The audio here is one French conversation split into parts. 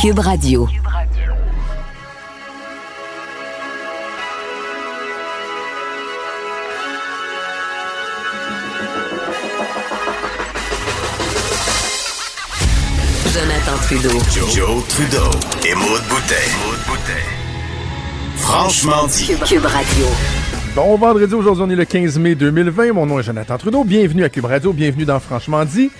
Cube Radio. Jonathan Trudeau. Joe, Trudeau et Maude Boutet. Franchement dit. Cube, Cube Radio. Bon vendredi, aujourd'hui on est le 15 mai 2020. Mon nom est Jonathan Trudeau. Bienvenue à Cube Radio, bienvenue dans Franchement dit.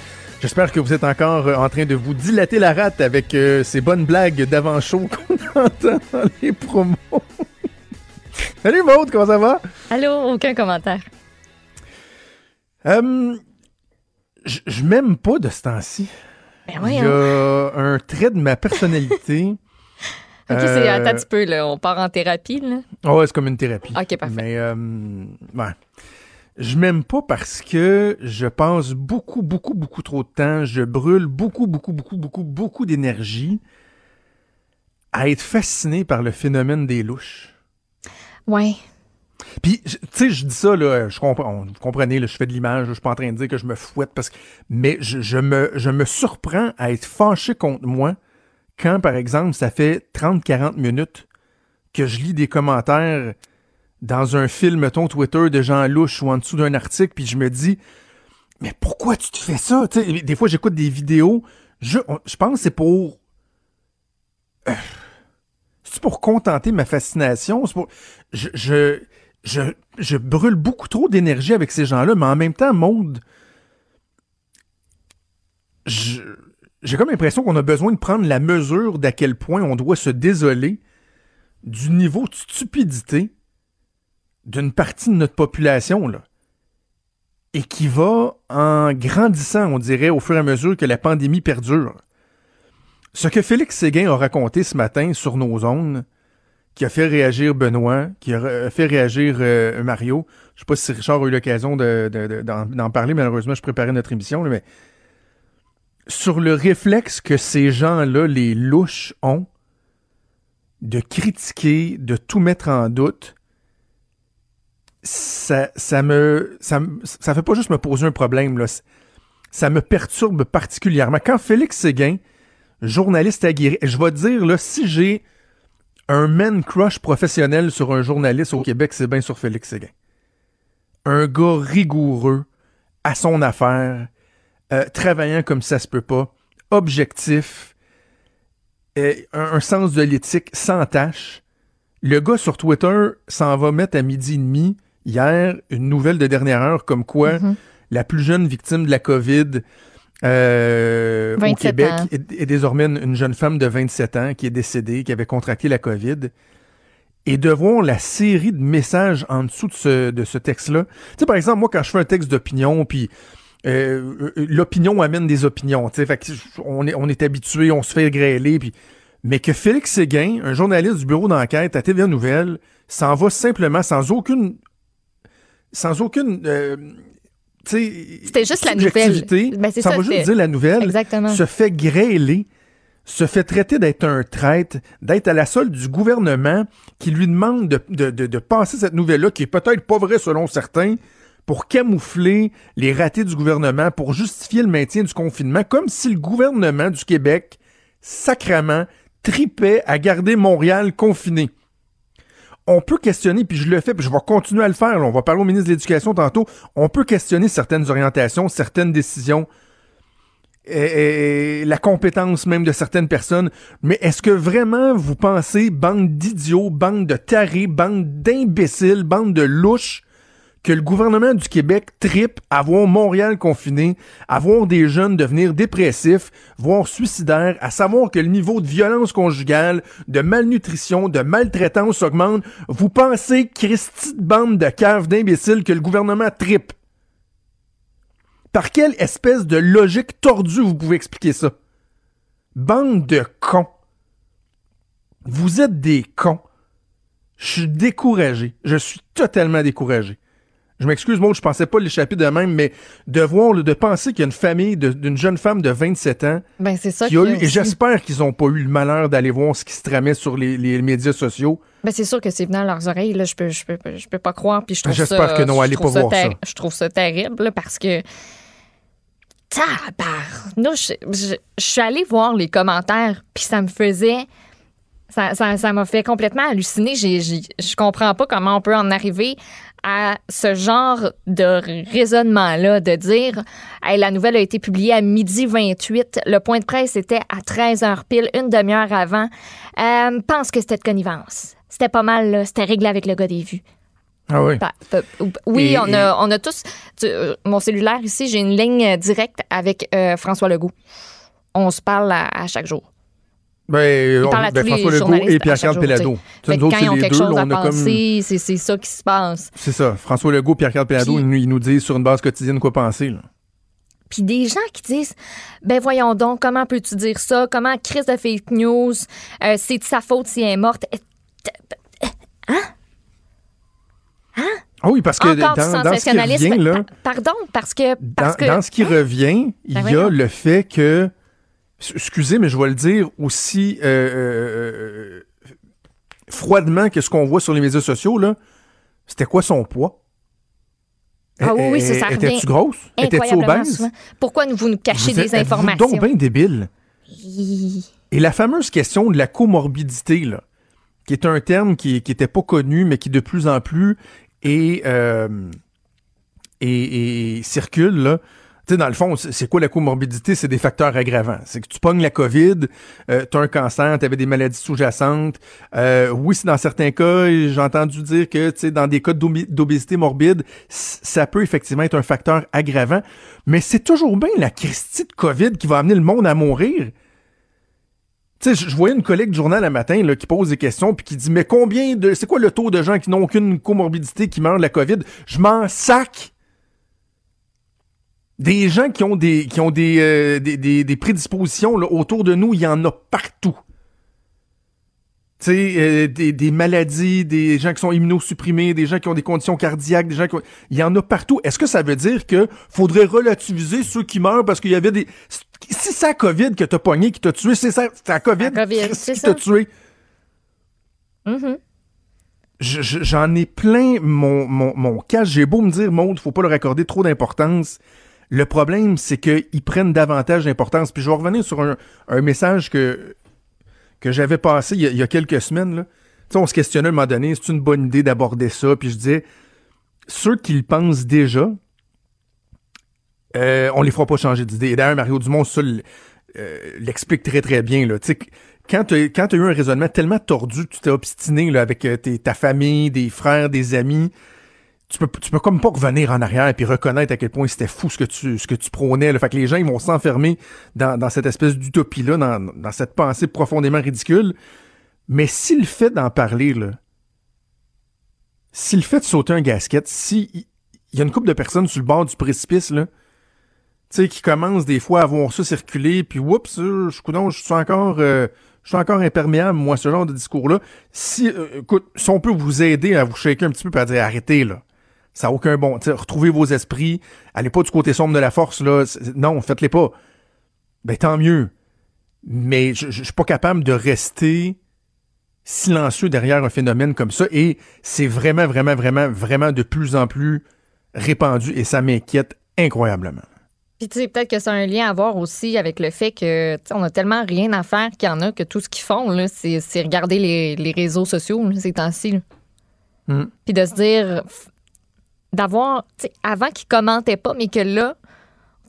J'espère que vous êtes encore euh, en train de vous dilater la rate avec euh, ces bonnes blagues d'avant-show qu'on entend dans les promos. Salut Maude, comment ça va? Allô, aucun commentaire. Euh, je m'aime pas de ce temps-ci. Ben Il y a un trait de ma personnalité. Ok, c'est Euh, attends un petit peu, là. On part en thérapie, là. Ah ouais, c'est comme une thérapie. Ok, parfait. Mais, euh, ouais. Je m'aime pas parce que je passe beaucoup, beaucoup, beaucoup trop de temps. Je brûle beaucoup, beaucoup, beaucoup, beaucoup, beaucoup d'énergie à être fasciné par le phénomène des louches. Ouais. Puis, tu sais, je dis ça, là, je comprends, vous comprenez, là, je fais de l'image, je suis pas en train de dire que je me fouette parce que, mais je, je me, je me surprends à être fâché contre moi quand, par exemple, ça fait 30-40 minutes que je lis des commentaires dans un fil, mettons, Twitter de gens louches ou en dessous d'un article, puis je me dis, mais pourquoi tu te fais ça? Des fois, j'écoute des vidéos, je, je pense que c'est pour... Euh, c'est pour contenter ma fascination, pour... Je, je, je, je brûle beaucoup trop d'énergie avec ces gens-là, mais en même temps, Maude, j'ai comme l'impression qu'on a besoin de prendre la mesure d'à quel point on doit se désoler du niveau de stupidité d'une partie de notre population, là. Et qui va en grandissant, on dirait, au fur et à mesure que la pandémie perdure. Ce que Félix Séguin a raconté ce matin sur nos zones, qui a fait réagir Benoît, qui a fait réagir euh, Mario. Je sais pas si Richard a eu l'occasion de- de- de- d'en parler, malheureusement, je préparais notre émission, mais sur le réflexe que ces gens-là, les louches, ont de critiquer, de tout mettre en doute, ça, ça me. Fait pas juste me poser un problème. Ça me perturbe particulièrement. Quand Félix Séguin, journaliste aguerri, je vais te dire, là, si j'ai un man crush professionnel sur un journaliste au Québec, c'est bien sur Félix Séguin. Un gars rigoureux, à son affaire, euh, travaillant comme ça se peut pas, objectif, un, un sens de l'éthique sans tâche. Le gars sur Twitter s'en va mettre à midi et demi hier une nouvelle de dernière heure comme quoi Mhm. la plus jeune victime de la COVID euh, au 27 Québec est, est désormais une, une jeune femme de 27 ans qui est décédée, qui avait contracté la COVID. Et de voir la série de messages en dessous de ce, de ce texte-là. Tu sais, par exemple, moi, quand je fais un texte d'opinion, puis euh, euh, l'opinion amène des opinions. tu sais, Fait que on est, on est habitué, on se fait grêler. Puis... Mais que Félix Séguin, un journaliste du bureau d'enquête à TVA Nouvelle, s'en va simplement sans aucune. Sans aucune. euh, C'était juste la nouvelle. Ben, s'en ça, va juste dire la nouvelle, Exactement. se fait grêler, se fait traiter d'être un traître, d'être à la solde du gouvernement qui lui demande de, de, de, de passer cette nouvelle-là, qui est peut-être pas vraie selon certains, pour camoufler les ratés du gouvernement, pour justifier le maintien du confinement, comme si le gouvernement du Québec, sacrament, tripait à garder Montréal confiné. On peut questionner, puis je le fais, puis je vais continuer à le faire. on va parler au ministre de l'Éducation tantôt. On peut questionner certaines orientations, certaines décisions, et la compétence même de certaines personnes. Mais est-ce que vraiment vous pensez, bande d'idiots, bande de tarés, bande d'imbéciles, bande de louches, que le gouvernement du Québec tripe à voir Montréal confiné, à voir des jeunes devenir dépressifs, voire suicidaires, à savoir que le niveau de violence conjugale, de malnutrition, de maltraitance augmente, vous pensez, Christy de bande de caves d'imbéciles, que le gouvernement tripe? Par quelle espèce de logique tordue vous pouvez expliquer ça? Bande de cons. Vous êtes des cons. Je suis découragé. Je suis totalement découragé. Je m'excuse, moi, je pensais pas l'échapper de même, mais de voir, de penser qu'il y a une famille d'une jeune femme de 27 ans Ben, c'est ça qui a eu, et j'espère qu'ils ont pas eu le malheur d'aller voir ce qui se tramait sur les, les médias sociaux. Ben, c'est sûr que c'est venu à leurs oreilles. Là. Je, peux, je, peux, je peux pas croire. Puis je trouve J'espère ça, que non, allez pas voir ça. Je trouve ça terrible là, parce que. Tabarnouche, je, je, je suis allée voir les commentaires, puis ça me faisait. Ça ça- ça m'a fait complètement halluciner. J'ai- j'ai- je comprends pas comment on peut en arriver à ce genre de raisonnement-là, de dire Hey, la nouvelle a été publiée à midi 28, le point de presse était à 13h pile, une demi-heure avant. Euh, pense que c'était de connivence. C'était pas mal. C'était réglé avec le gars des vues. Ah oui. Pa- pa- Oui, Et- on, a, on a tous. tu- euh, mon cellulaire ici, j'ai une ligne euh, directe avec euh, François Legault. On se parle à, à chaque jour. Ben, on- à ben, tous les François Legault et Pierre-Carl que autres, quand c'est ils ont quelque deux, chose là, à on penser, c'est c'est ça qui se passe. C'est ça. François Legault, Pierre-Carl Pelado, Puis- ils, nous- ils nous disent sur une base quotidienne quoi penser. là. Puis des gens qui disent Ben voyons donc, comment peux-tu dire ça? Comment crise de fake news? Euh, c'est de sa faute si elle est morte? Ah oui, parce que Encore dans, dans ce qui revient, là, Pa- Pardon, parce que. dans, Parce que dans ce qui revient, il Ben y a le fait que, excusez, mais je vais le dire aussi euh, euh, euh, froidement que ce qu'on voit sur les médias sociaux, là, c'était quoi son poids? Ah oui, oui, ça, ça Étais-tu revient grosse? Étais-tu obèse? Pourquoi vous nous cachez Vous des êtes- informations? donc bien débile? Et la fameuse question de la comorbidité, là, qui est un terme qui n'était pas connu, mais qui de plus en plus est, euh, circule, là. Tu sais, dans le fond, c'est quoi la comorbidité? C'est des facteurs aggravants. C'est que tu pognes la COVID, euh, tu as un cancer, tu avais des maladies sous-jacentes. Euh, oui, c'est dans certains cas, j'ai entendu dire que, tu sais, dans des cas d'obésité morbide, ça peut effectivement être un facteur aggravant. Mais c'est toujours bien la Christie de COVID qui va amener le monde à mourir. Tu sais, je voyais une collègue du journal un matin là, qui pose des questions puis qui dit Mais combien de. C'est quoi le taux de gens qui n'ont aucune comorbidité qui meurent de la COVID? Je m'en sac Des gens qui ont des, qui ont des, euh, des, des- des prédispositions là, autour de nous, il y en a partout. Tu sais, euh, des, des maladies, des gens qui sont immunosupprimés, des gens qui ont des conditions cardiaques, des gens qui ont... Il y en a partout. Est-ce que ça veut dire que faudrait relativiser ceux qui meurent parce qu'il y avait des... Si c'est la COVID que t'as pogné, qui t'a tué, c'est ça, c'est la COVID, La COVID, qui t'a tué. Mhm. Je- J'en ai plein mon, mon, mon cas. J'ai beau me dire, Maud, faut pas leur accorder trop d'importance. Le problème, c'est qu'ils prennent davantage d'importance. Puis je vais revenir sur un, message que, que j'avais passé il y, a, quelques semaines. Là. On se questionnait à un moment donné, c'est une bonne idée d'aborder ça? Puis je disais, ceux qui le pensent déjà, euh, on les fera pas changer d'idée. Et d'ailleurs, Mario Dumont, euh, l'explique très très bien. Là. Tu sais, quand tu as eu un raisonnement tellement tordu, tu t'es obstiné avec euh, ta famille, des frères, des amis, tu peux, tu peux comme pas revenir en arrière et puis reconnaître à quel point c'était fou ce que tu, ce que tu prônais. Là. Fait que les gens ils vont s'enfermer dans, dans cette espèce d'utopie-là, dans, dans cette pensée profondément ridicule. Mais si le fait d'en parler, là, si le fait de sauter un gasket, si il y a une couple de personnes sur le bord du précipice, là, tu sais, qui commencent des fois à voir ça circuler, puis oups, euh, je, je suis encore, euh, je suis encore imperméable, moi, ce genre de discours-là. Si, euh, écoute, si on peut vous aider à vous shaker un petit peu, puis à dire arrêtez, là. Ça n'a aucun bon. retrouvez vos esprits. Allez pas du côté sombre de la force, là. Non, faites-les pas. Ben, tant mieux. Mais je, je je suis pas capable de rester silencieux derrière un phénomène comme ça. Et c'est vraiment, vraiment, vraiment, vraiment de plus en plus répandu. Et ça m'inquiète incroyablement. Puis tu sais, peut-être que c'est un lien à voir aussi avec le fait que on a tellement rien à faire qu'il y en a que tout ce qu'ils font, là, c'est, regarder les, les réseaux sociaux là, ces temps-ci. là. Mm. Puis de se dire, d'avoir, tu sais, avant qu'ils commentaient pas, mais que là,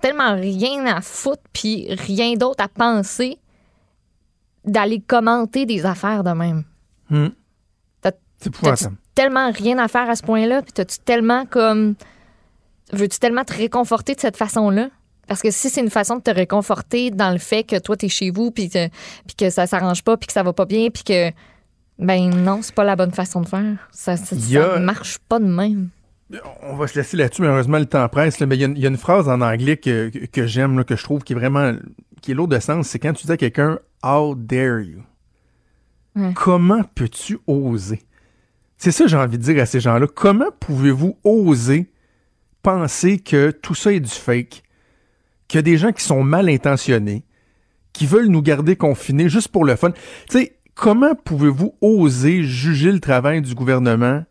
tellement rien à foutre, puis rien d'autre à penser, d'aller commenter des affaires de même. T'as- C'est tellement rien à faire à ce point-là, puis t'as-tu tellement comme. Veux-tu tellement te réconforter de cette façon-là? Parce que si c'est une façon de te réconforter dans le fait que toi, t'es chez vous, puis que, puis que ça s'arrange pas, puis que ça va pas bien, puis que. Ben non, c'est pas la bonne façon de faire. Ça, ça, Il y a- ça marche pas de même. On va se laisser là-dessus, malheureusement, le temps presse. là, mais il y, a une- il y a une phrase en anglais que, que, que j'aime, que je trouve qui est vraiment qui est lourde de sens, c'est quand tu dis à quelqu'un How dare you? Comment peux-tu oser? C'est ça que j'ai envie de dire à ces gens-là. Comment pouvez-vous oser penser que tout ça est du fake? Qu'il y a des gens qui sont mal intentionnés, qui veulent nous garder confinés juste pour le fun. Tu sais, comment pouvez-vous oser juger le travail du gouvernement?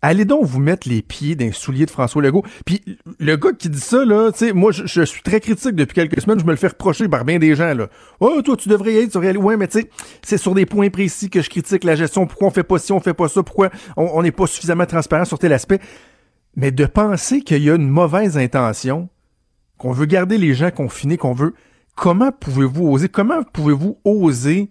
Allez donc vous mettre les pieds d'un soulier de François Legault. Puis le gars qui dit ça, là, tu sais, moi, je, suis très critique depuis quelques semaines. Je me le fais reprocher par bien des gens, là. Oh, toi, tu devrais y être, tu devrais y aller. Ouais, mais tu sais, c'est sur des points précis que je critique la gestion. Pourquoi on fait pas ci, on fait pas ça? Pourquoi on n'est pas suffisamment transparent sur tel aspect? Mais de penser qu'il y a une mauvaise intention, qu'on veut garder les gens confinés, qu'on veut. Comment pouvez-vous oser? Comment pouvez-vous oser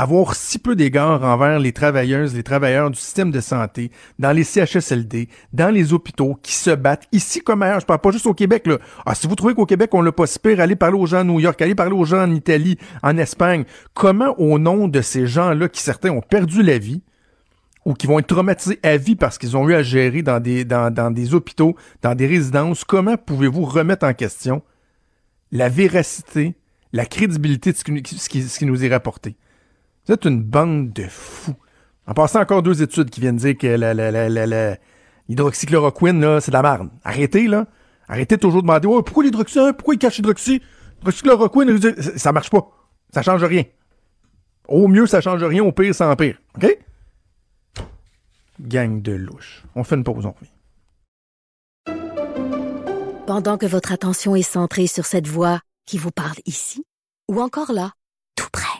avoir si peu d'égard envers les travailleuses, les travailleurs du système de santé, dans les CHSLD, dans les hôpitaux, qui se battent ici comme ailleurs. Je parle pas juste au Québec. Ah, si vous trouvez qu'au Québec, on l'a pas si pire, allez parler aux gens à New York, allez parler aux gens en Italie, en Espagne. Comment, au nom de ces gens-là, qui certains ont perdu la vie, ou qui vont être traumatisés à vie parce qu'ils ont eu à gérer dans des, dans, dans des hôpitaux, dans des résidences, comment pouvez-vous remettre en question la véracité, la crédibilité de ce ce qui nous est rapporté? Vous êtes une bande de fous. En passant encore deux études qui viennent dire que l'hydroxychloroquine, là, c'est de la merde. Arrêtez, là. Arrêtez toujours de demander pourquoi l'hydroxy, hein? pourquoi il cache l'hydroxy? L'hydroxychloroquine, ça, marche pas. Ça change rien. Au mieux, ça change rien, au pire, ça empire. OK? Gang de louche. On fait une pause, on revient. Pendant que votre attention est centrée sur cette voix qui vous parle ici, ou encore là, tout près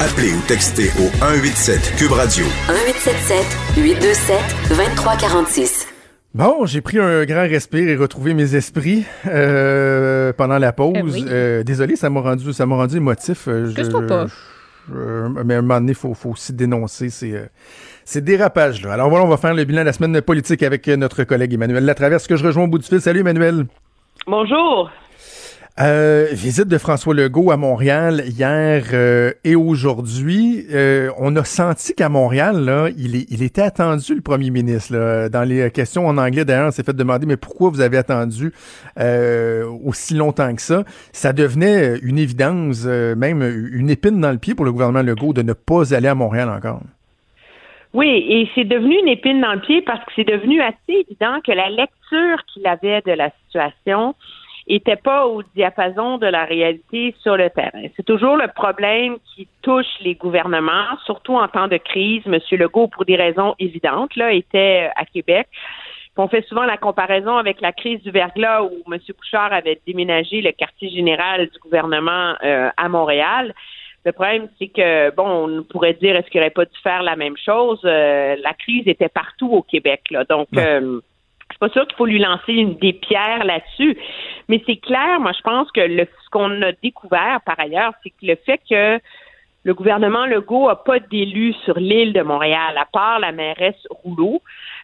Appelez ou textez au 187 Cube Radio 1877 827 2346. Bon, j'ai pris un grand respire et retrouvé mes esprits euh, pendant la pause. Eh oui. Euh, désolé, ça m'a rendu, ça m'a rendu émotif. Euh, je- pas. je- mais à un moment donné, il faut, faut aussi dénoncer ces, euh, ces dérapages-là. Alors voilà, on va faire le bilan de la semaine politique avec euh, notre collègue Emmanuel Latraverse, que je rejoins au bout du fil. Salut Emmanuel. Bonjour. Euh, visite de François Legault à Montréal hier euh, et aujourd'hui. Euh, on a senti qu'à Montréal, là, il, est, il était attendu, le premier ministre. Là. Dans les questions en anglais, d'ailleurs, on s'est fait demander, mais pourquoi vous avez attendu euh, aussi longtemps que ça? Ça devenait une évidence, euh, même une épine dans le pied pour le gouvernement Legault de ne pas aller à Montréal encore. Oui, et c'est devenu une épine dans le pied parce que c'est devenu assez évident que la lecture qu'il avait de la situation était pas au diapason de la réalité sur le terrain. C'est toujours le problème qui touche les gouvernements, surtout en temps de crise. Monsieur Legault, pour des raisons évidentes, là, était à Québec. On fait souvent la comparaison avec la crise du verglas où M. Couchard avait déménagé le quartier général du gouvernement euh, à Montréal. Le problème, c'est que, bon, on pourrait dire, est-ce qu'il n'aurait pas dû faire la même chose? Euh, la crise était partout au Québec, là. Donc, Ouais. euh, suis pas sûre qu'il faut lui lancer une des pierres là-dessus. Mais c'est clair, moi, je pense que le, ce qu'on a découvert par ailleurs, c'est que le fait que le gouvernement Legault a pas d'élu sur l'île de Montréal, à part la mairesse Rouleau,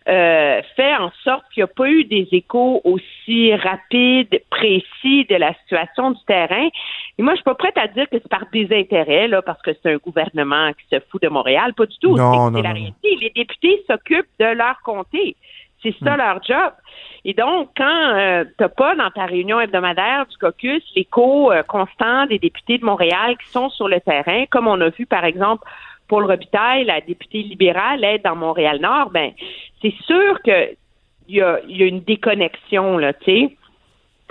euh, fait en sorte qu'il n'y a pas eu des échos aussi rapides, précis de la situation du terrain. Et moi, je suis pas prête à dire que c'est par désintérêt, là, parce que c'est un gouvernement qui se fout de Montréal. Pas du tout. Non, C'est- non, c'est la non. réalité. Les députés s'occupent de leur comté. C'est ça leur job. Et donc, quand euh, t'as pas dans ta réunion hebdomadaire du caucus l'écho euh, constant des députés de Montréal qui sont sur le terrain, comme on a vu par exemple Paul Robitaille, la députée libérale, être dans Montréal-Nord, ben c'est sûr que il y a, y a une déconnexion là, tu sais.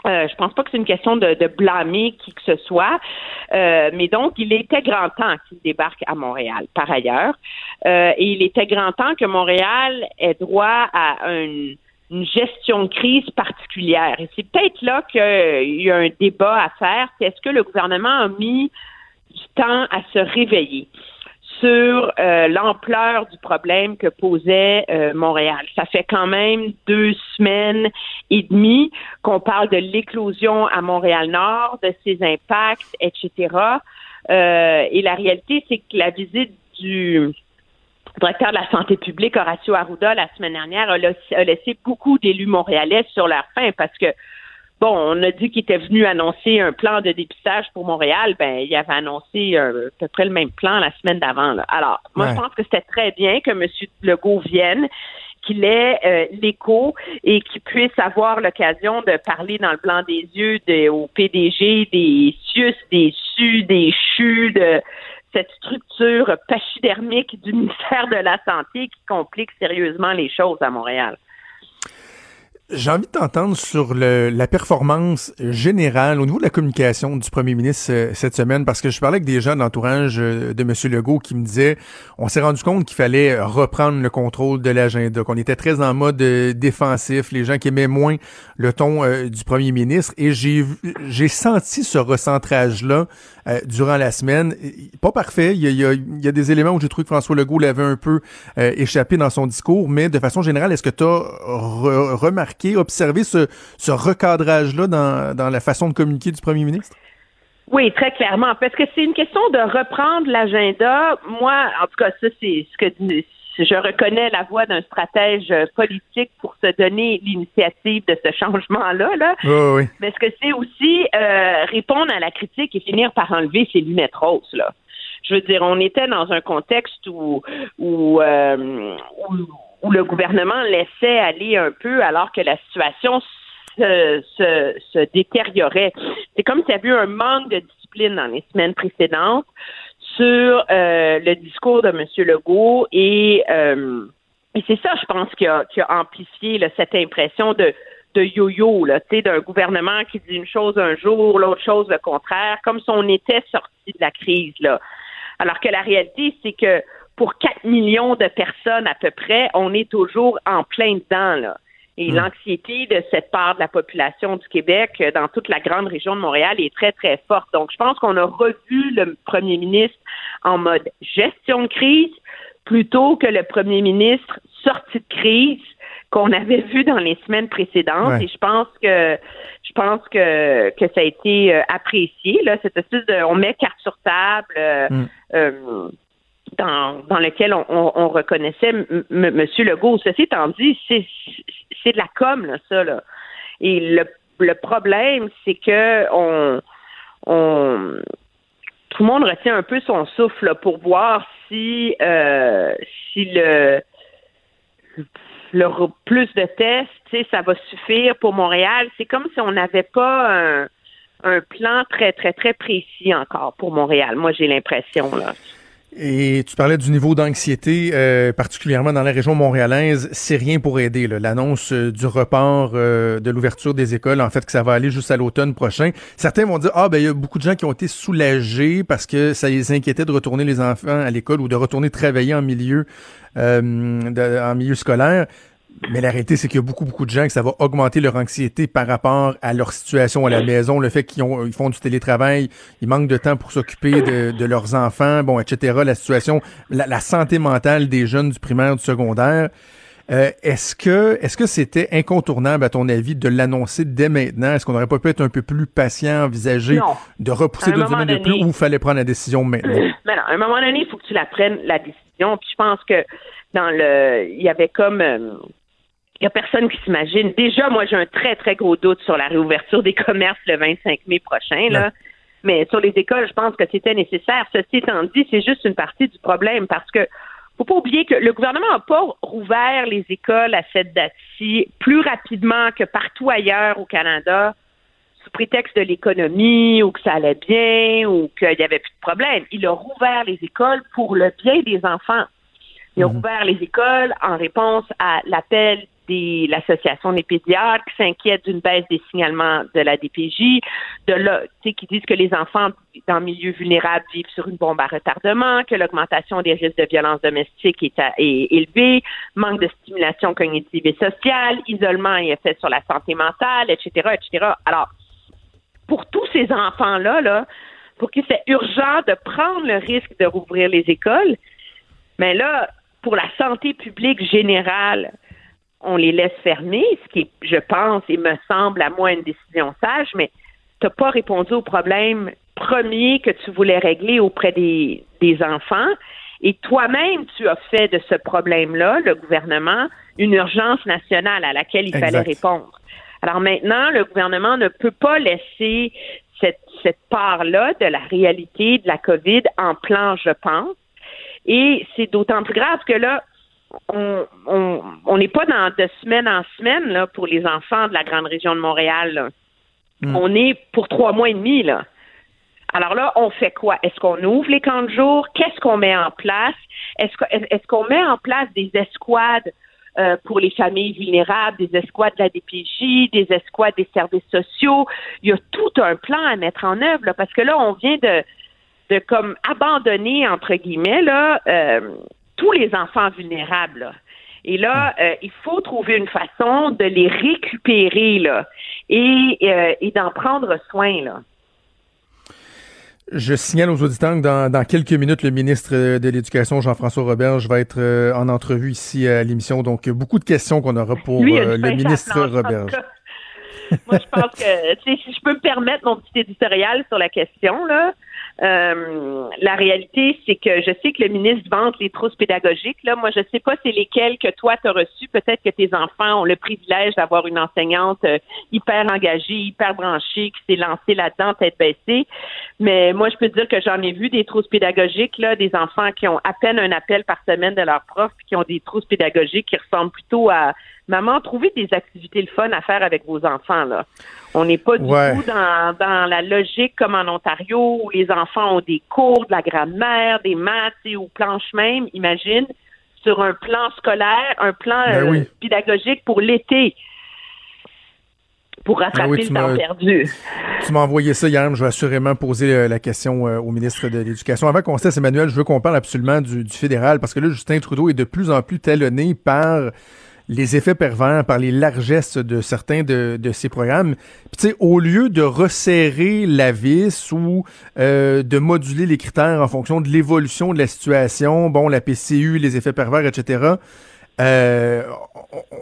Euh, je pense pas que c'est une question de, de blâmer qui que ce soit, Euh, mais donc il était grand temps qu'il débarque à Montréal. Par ailleurs, Euh, et il était grand temps que Montréal ait droit à un- une gestion de crise particulière. Et c'est peut-être là qu'il y a un débat à faire. Est-ce que le gouvernement a mis du temps à se réveiller? Sur euh, l'ampleur du problème que posait euh, Montréal. Ça fait quand même deux semaines et demie qu'on parle de l'éclosion à Montréal-Nord, de ses impacts, etc. Euh, et la réalité, c'est que la visite du directeur de la santé publique, Horacio Arruda, la semaine dernière, a, laissé beaucoup d'élus montréalais sur leur faim parce que bon, on a dit qu'il était venu annoncer un plan de dépistage pour Montréal. Ben, il avait annoncé euh, à peu près le même plan la semaine d'avant. Alors, moi, je pense que c'était très bien que M. Legault vienne qu'il ait euh, l'écho et qu'il puisse avoir l'occasion de parler dans le blanc des yeux de, au PDG des CIUS, des SU, des CHU, de cette structure pachydermique du ministère de la Santé qui complique sérieusement les choses à Montréal. J'ai envie de t'entendre sur le, la performance générale au niveau de la communication du premier ministre euh, cette semaine, parce que je parlais avec des gens d'entourage euh, de M. Legault qui me disaient on s'est rendu compte qu'il fallait reprendre le contrôle de l'agenda, qu'on était très en mode euh, défensif, les gens qui aimaient moins le ton du premier ministre, et j'ai senti ce recentrage-là durant la semaine. Pas parfait, il y a, il y a, des éléments où j'ai trouvé que François Legault l'avait un peu échappé dans son discours, mais de façon générale, est-ce que tu as remarqué observer ce, recadrage-là dans, la façon de communiquer du premier ministre? Oui, très clairement, parce que c'est une question de reprendre l'agenda. Moi, en tout cas, ça, c'est ce que je reconnais la voix d'un stratège politique pour se donner l'initiative de ce changement-là. Là. Mais ce que c'est aussi euh, répondre à la critique et finir par enlever ses lunettes roses. Là. Je veux dire, on était dans un contexte où, où, euh, où où le gouvernement laissait aller un peu alors que la situation se, se, se détériorait. C'est comme s'il y avait eu un manque de discipline dans les semaines précédentes sur euh, le discours de M. Legault et, euh, et c'est ça, je pense, qui a, qui a amplifié là, cette impression de, de yo-yo, d'un gouvernement qui dit une chose un jour, l'autre chose le contraire, comme si on était sorti de la crise. Là. Alors que la réalité, c'est que pour 4 millions de personnes à peu près, on est toujours en plein dedans, là. Et hmm. l'anxiété de cette part de la population du Québec euh, dans toute la grande région de Montréal est très, très forte. Donc, je pense qu'on a revu le premier ministre en mode gestion de crise plutôt que le premier ministre sorti de crise qu'on avait vu dans les semaines précédentes. Et je pense que je pense que, que ça a été euh, apprécié, là, cette espèce de on met carte sur table. Euh, hmm dans, dans lequel on, on, reconnaissait M. Legault. Ceci étant dit, c'est, c'est de la com, là, ça. Là. Et le, le problème, c'est que on, on, tout le monde retient un peu son souffle pour voir si, euh, si le, le plus de tests, ça va suffire pour Montréal. C'est comme si on n'avait pas un, un plan très, très, très précis encore pour Montréal. Moi, j'ai l'impression, là. Et tu parlais du niveau d'anxiété, euh, particulièrement dans la région montréalaise. C'est rien pour aider. L'annonce euh, du report euh, de l'ouverture des écoles, en fait, que ça va aller juste à l'automne prochain. Certains vont dire, ah ben il y a beaucoup de gens qui ont été soulagés parce que ça les inquiétait de retourner les enfants à l'école ou de retourner travailler en milieu, en milieu scolaire. Mais la réalité, c'est qu'il y a beaucoup, beaucoup de gens que ça va augmenter leur anxiété par rapport à leur situation à la maison, le fait qu'ils ils font du télétravail, ils manquent de temps pour s'occuper de, leurs enfants, bon, etc. La situation, la, santé mentale des jeunes du primaire, du secondaire. Euh, est-ce que est-ce que c'était incontournable à ton avis de l'annoncer dès maintenant? Est-ce qu'on n'aurait pas pu être un peu plus patient, envisager de repousser deux semaines de plus, ou il fallait prendre la décision maintenant? Mais non, à un moment donné, il faut que tu la prennes la décision. Puis je pense que dans le, il y avait comme euh, n'y a personne qui s'imagine. Déjà, moi, j'ai un très, très gros doute sur la réouverture des commerces le 25 mai prochain. Là. Mais sur les écoles, je pense que c'était nécessaire. Ceci étant dit, c'est juste une partie du problème parce que faut pas oublier que le gouvernement n'a pas rouvert les écoles à cette date-ci plus rapidement que partout ailleurs au Canada sous prétexte de l'économie ou que ça allait bien ou qu'il n'y avait plus de problème. Il a rouvert les écoles pour le bien des enfants. Il a mhm. rouvert les écoles en réponse à l'appel de l'Association des pédiatres qui s'inquiètent d'une baisse des signalements de la DPJ, de là, qui disent que les enfants dans milieu vulnérable vivent sur une bombe à retardement, que l'augmentation des risques de violence domestique est, est élevée, manque de stimulation cognitive et sociale, isolement et effet sur la santé mentale, etc., etc. Alors, pour tous ces enfants-là, là, pour qui c'est urgent de prendre le risque de rouvrir les écoles. Mais là, pour la santé publique générale, on les laisse fermer, ce qui, je pense, et me semble à moi une décision sage, mais tu n'as pas répondu au problème premier que tu voulais régler auprès des, des enfants. Et toi-même, tu as fait de ce problème-là, le gouvernement, une urgence nationale à laquelle il fallait répondre. Alors maintenant, le gouvernement ne peut pas laisser cette, cette part-là de la réalité de la COVID en plan, je pense. Et c'est d'autant plus grave que là, on n'est pas dans de semaine en semaine là, pour les enfants de la grande région de Montréal. Hmm. On est pour trois mois et demi. Là. Alors là, on fait quoi? Est-ce qu'on ouvre les camps de jour? Qu'est-ce qu'on met en place? Est-ce qu'on met en place des escouades euh, pour les familles vulnérables, des escouades de la DPJ, des escouades des services sociaux? Il y a tout un plan à mettre en œuvre, là, parce que là, on vient de, de comme abandonner, entre guillemets, là, euh, tous les enfants vulnérables. Et là, euh, il faut trouver une façon de les récupérer là, et, et d'en prendre soin. Là. Je signale aux auditeurs que dans, quelques minutes, le ministre de l'Éducation, Jean-François Roberge, va être euh, en entrevue ici à l'émission. Donc, beaucoup de questions qu'on aura pour euh, le ministre Roberge. Moi, je pense que, si je peux me permettre mon petit éditorial sur la question, là, euh, la réalité, c'est que je sais que le ministre vante les trousses pédagogiques. Là, moi, je sais pas c'est lesquelles que toi tu as reçues. Peut-être que tes enfants ont le privilège d'avoir une enseignante euh, hyper engagée, hyper branchée, qui s'est lancée là-dedans, tête baissée. Mais moi, je peux dire que j'en ai vu des trousses pédagogiques, là, des enfants qui ont à peine un appel par semaine de leur prof, qui ont des trousses pédagogiques qui ressemblent plutôt à maman, trouvez des activités le fun à faire avec vos enfants. Là. On n'est pas du tout dans, dans la logique comme en Ontario où les enfants ont des cours de la grammaire, des maths et ou planches même, imagine, sur un plan scolaire, un plan ben euh, pédagogique pour l'été pour ben rattraper le temps perdu. Tu m'as envoyé ça hier, je vais assurément poser euh, la question euh, au ministre de l'Éducation. Avant qu'on se laisse, Emmanuel, je veux qu'on parle absolument du, du, fédéral, parce que là, Justin Trudeau est de plus en plus talonné par les effets pervers, par les largesses de certains de, de ces programmes. Puis, au lieu de resserrer la vis ou euh, de moduler les critères en fonction de l'évolution de la situation, bon, la PCU, les effets pervers, etc., euh,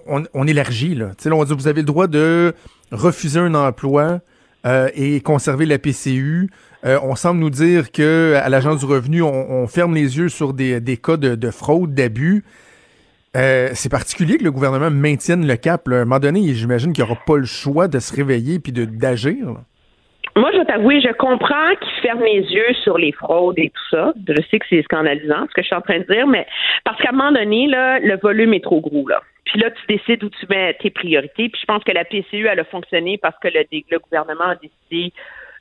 on, on, élargit, là. Tu sais, on dit, vous avez le droit de refuser un emploi euh, et conserver la PCU. Euh, on semble nous dire que à l'agence du revenu, on, ferme les yeux sur des, des cas de, de fraude, d'abus. Euh, c'est particulier que le gouvernement maintienne le cap. À un moment donné, j'imagine qu'il n'y aura pas le choix de se réveiller puis d'agir. Moi, je t'avoue, je comprends qu'il ferme les yeux sur les fraudes et tout ça. Je sais que c'est scandalisant ce que je suis en train de dire, mais parce qu'à un moment donné, le volume est trop gros. Puis là, tu décides où tu mets tes priorités. Puis je pense que la PCU, elle a fonctionné parce que le gouvernement a décidé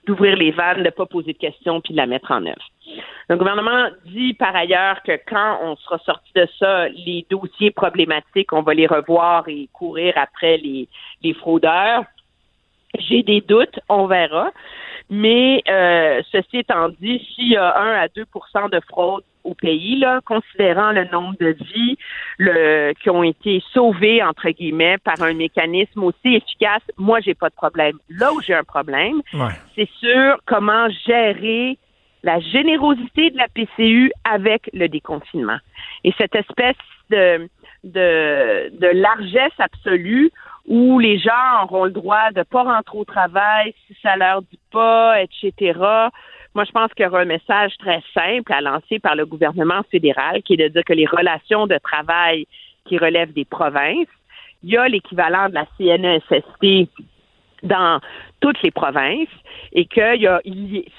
d'ouvrir les vannes, de ne pas poser de questions puis de la mettre en œuvre. Le gouvernement dit par ailleurs que quand on sera sorti de ça, les dossiers problématiques, on va les revoir et courir après les, les fraudeurs. J'ai des doutes, on verra. Mais euh, ceci étant dit, s'il y a 1 à 2% de fraude au pays, là, considérant le nombre de vies le, qui ont été sauvées, entre guillemets, par un mécanisme aussi efficace, moi, j'ai pas de problème. Là où j'ai un problème, c'est sur comment gérer la générosité de la PCU avec le déconfinement. Et cette espèce de, de, de largesse absolue où les gens auront le droit de pas rentrer au travail si ça leur dit pas, etc. Moi, je pense qu'il y aura un message très simple à lancer par le gouvernement fédéral qui est de dire que les relations de travail qui relèvent des provinces, il y a l'équivalent de la CNESST dans toutes les provinces et que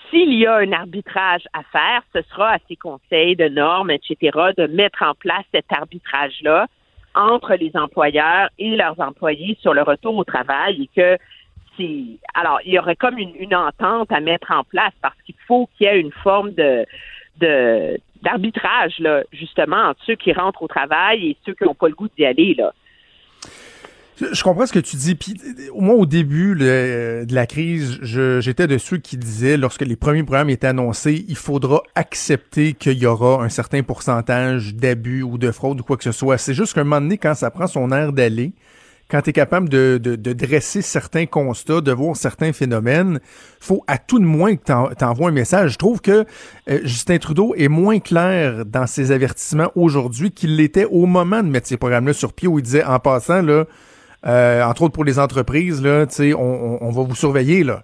s'il y a un arbitrage à faire, ce sera à ces conseils de normes, etc., de mettre en place cet arbitrage-là entre les employeurs et leurs employés sur le retour au travail et que alors il y aurait comme une, entente à mettre en place parce qu'il faut qu'il y ait une forme d'arbitrage justement entre ceux qui rentrent au travail et ceux qui n'ont pas le goût d'y aller là. Je comprends ce que tu dis. Puis, au moins au début de la crise, j'étais de ceux qui disaient, lorsque les premiers programmes étaient annoncés, il faudra accepter qu'il y aura un certain pourcentage d'abus ou de fraude ou quoi que ce soit. C'est juste qu'à un moment donné, quand ça prend son air d'aller, quand tu es capable de, dresser certains constats, de voir certains phénomènes, faut à tout de moins que tu envoies un message. Je trouve que euh, Justin Trudeau est moins clair dans ses avertissements aujourd'hui qu'il l'était au moment de mettre ces programmes-là sur pied, où il disait, en passant, là, euh, entre autres pour les entreprises, là, on, on va vous surveiller, là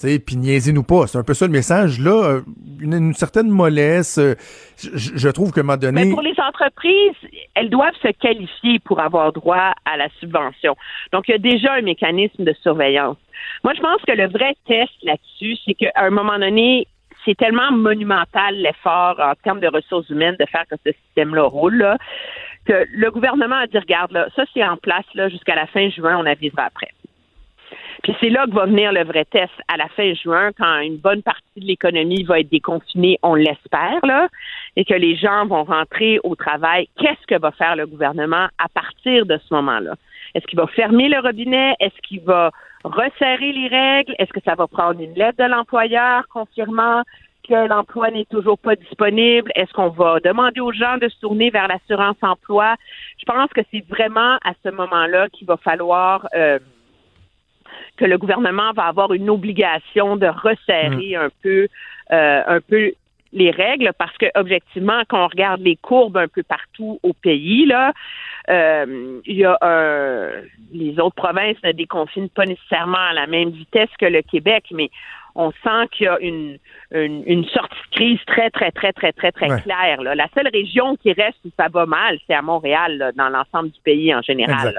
puis niaisez-nous pas. C'est un peu ça le message. Là, euh, une, certaine mollesse. Euh, je, trouve qu'à un moment donné. Mais pour les entreprises, elles doivent se qualifier pour avoir droit à la subvention. Donc, il y a déjà un mécanisme de surveillance. Moi, je pense que le vrai test là-dessus, c'est qu'à un moment donné, c'est tellement monumental l'effort en termes de ressources humaines de faire que ce système-là roule, là, que le gouvernement a dit, regarde, là, ça c'est en place là, jusqu'à la fin juin, on avisera après. Puis c'est là que va venir le vrai test à la fin juin, quand une bonne partie de l'économie va être déconfinée, on l'espère, là, et que les gens vont rentrer au travail. Qu'est-ce que va faire le gouvernement à partir de ce moment-là? Est-ce qu'il va fermer le robinet? Est-ce qu'il va resserrer les règles? Est-ce que ça va prendre une lettre de l'employeur confirmant que l'emploi n'est toujours pas disponible? Est-ce qu'on va demander aux gens de se tourner vers l'assurance emploi? Je pense que c'est vraiment à ce moment-là qu'il va falloir euh, que le gouvernement va avoir une obligation de resserrer mm. un peu euh, un peu les règles parce que objectivement quand on regarde les courbes un peu partout au pays là euh, il y a un, les autres provinces ne déconfinent pas nécessairement à la même vitesse que le Québec mais on sent qu'il y a une, une, sortie de crise très, très, très, très, très, très claire. Là. La seule région qui reste où ça va mal, c'est à Montréal, dans l'ensemble du pays en général.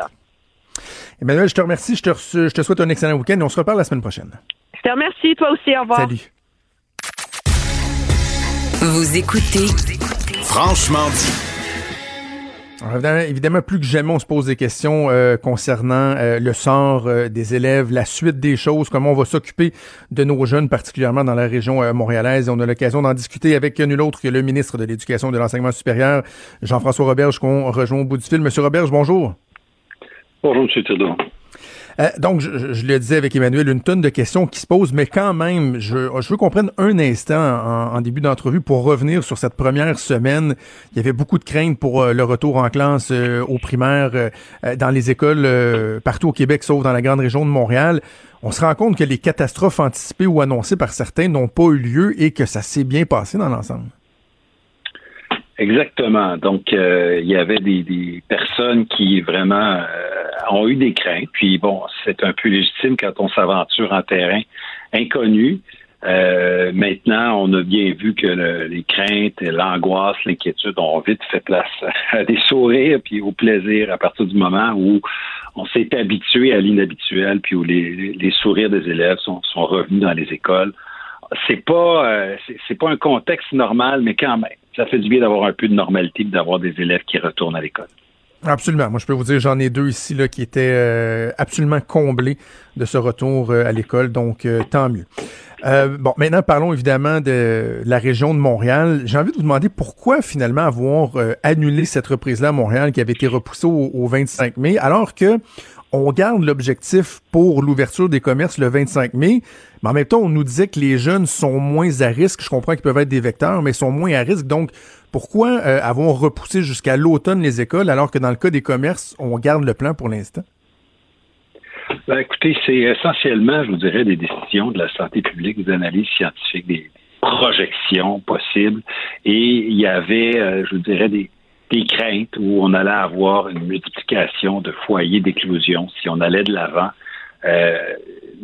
Emmanuel, je te remercie. Je te, je te souhaite un excellent week-end. On se reparle la semaine prochaine. Je te remercie. Toi aussi. Au revoir. Salut. Vous écoutez Franchement dit. évidemment, plus que jamais, on se pose des questions euh, concernant euh, le sort euh, des élèves, la suite des choses, comment on va s'occuper de nos jeunes, particulièrement dans la région montréalaise. on a l'occasion d'en discuter avec nul autre que le ministre de l'Éducation et de l'Enseignement supérieur, Jean-François Roberge, qu'on rejoint au bout du fil. Monsieur Roberge, bonjour. Bonjour, M. Trudeau. Euh, donc, je, le disais avec Emmanuel, une tonne de questions qui se posent, mais quand même, je, je veux qu'on prenne un instant en, début d'entrevue pour revenir sur cette première semaine. Il y avait beaucoup de craintes pour euh, le retour en classe euh, aux primaires dans les écoles partout au Québec, sauf dans la grande région de Montréal. On se rend compte que les catastrophes anticipées ou annoncées par certains n'ont pas eu lieu et que ça s'est bien passé dans l'ensemble. Exactement. Donc, il y avait des, des, personnes qui vraiment ont eu des craintes. Puis bon, c'est un peu légitime quand on s'aventure en terrain inconnu. Euh, maintenant, on a bien vu que les craintes, l'angoisse, l'inquiétude ont vite fait place à des sourires puis au plaisir à partir du moment où on s'est habitué à l'inhabituel puis où les, sourires des élèves sont, revenus dans les écoles. C'est pas euh, c'est pas un contexte normal, mais quand même, ça fait du bien d'avoir un peu de normalité, d'avoir des élèves qui retournent à l'école. Absolument. Moi, je peux vous dire, j'en ai deux ici là, qui étaient euh, absolument comblés de ce retour euh, à l'école, donc euh, tant mieux. bon, maintenant, parlons évidemment de la région de Montréal. J'ai envie de vous demander pourquoi finalement avoir annulé cette reprise-là à Montréal qui avait été repoussée au, au 25 mai, alors que on garde l'objectif pour l'ouverture des commerces le 25 mai, mais en même temps, on nous disait que les jeunes sont moins à risque. Je comprends qu'ils peuvent être des vecteurs, mais sont moins à risque. Donc, pourquoi euh, avons repoussé jusqu'à l'automne les écoles alors que dans le cas des commerces, on garde le plan pour l'instant? Ben, écoutez, c'est essentiellement, je vous dirais, des décisions de la santé publique, des analyses scientifiques, des projections possibles. Et il y avait, euh, je vous dirais, des, craintes où on allait avoir une multiplication de foyers d'éclosion si on allait de l'avant. Euh,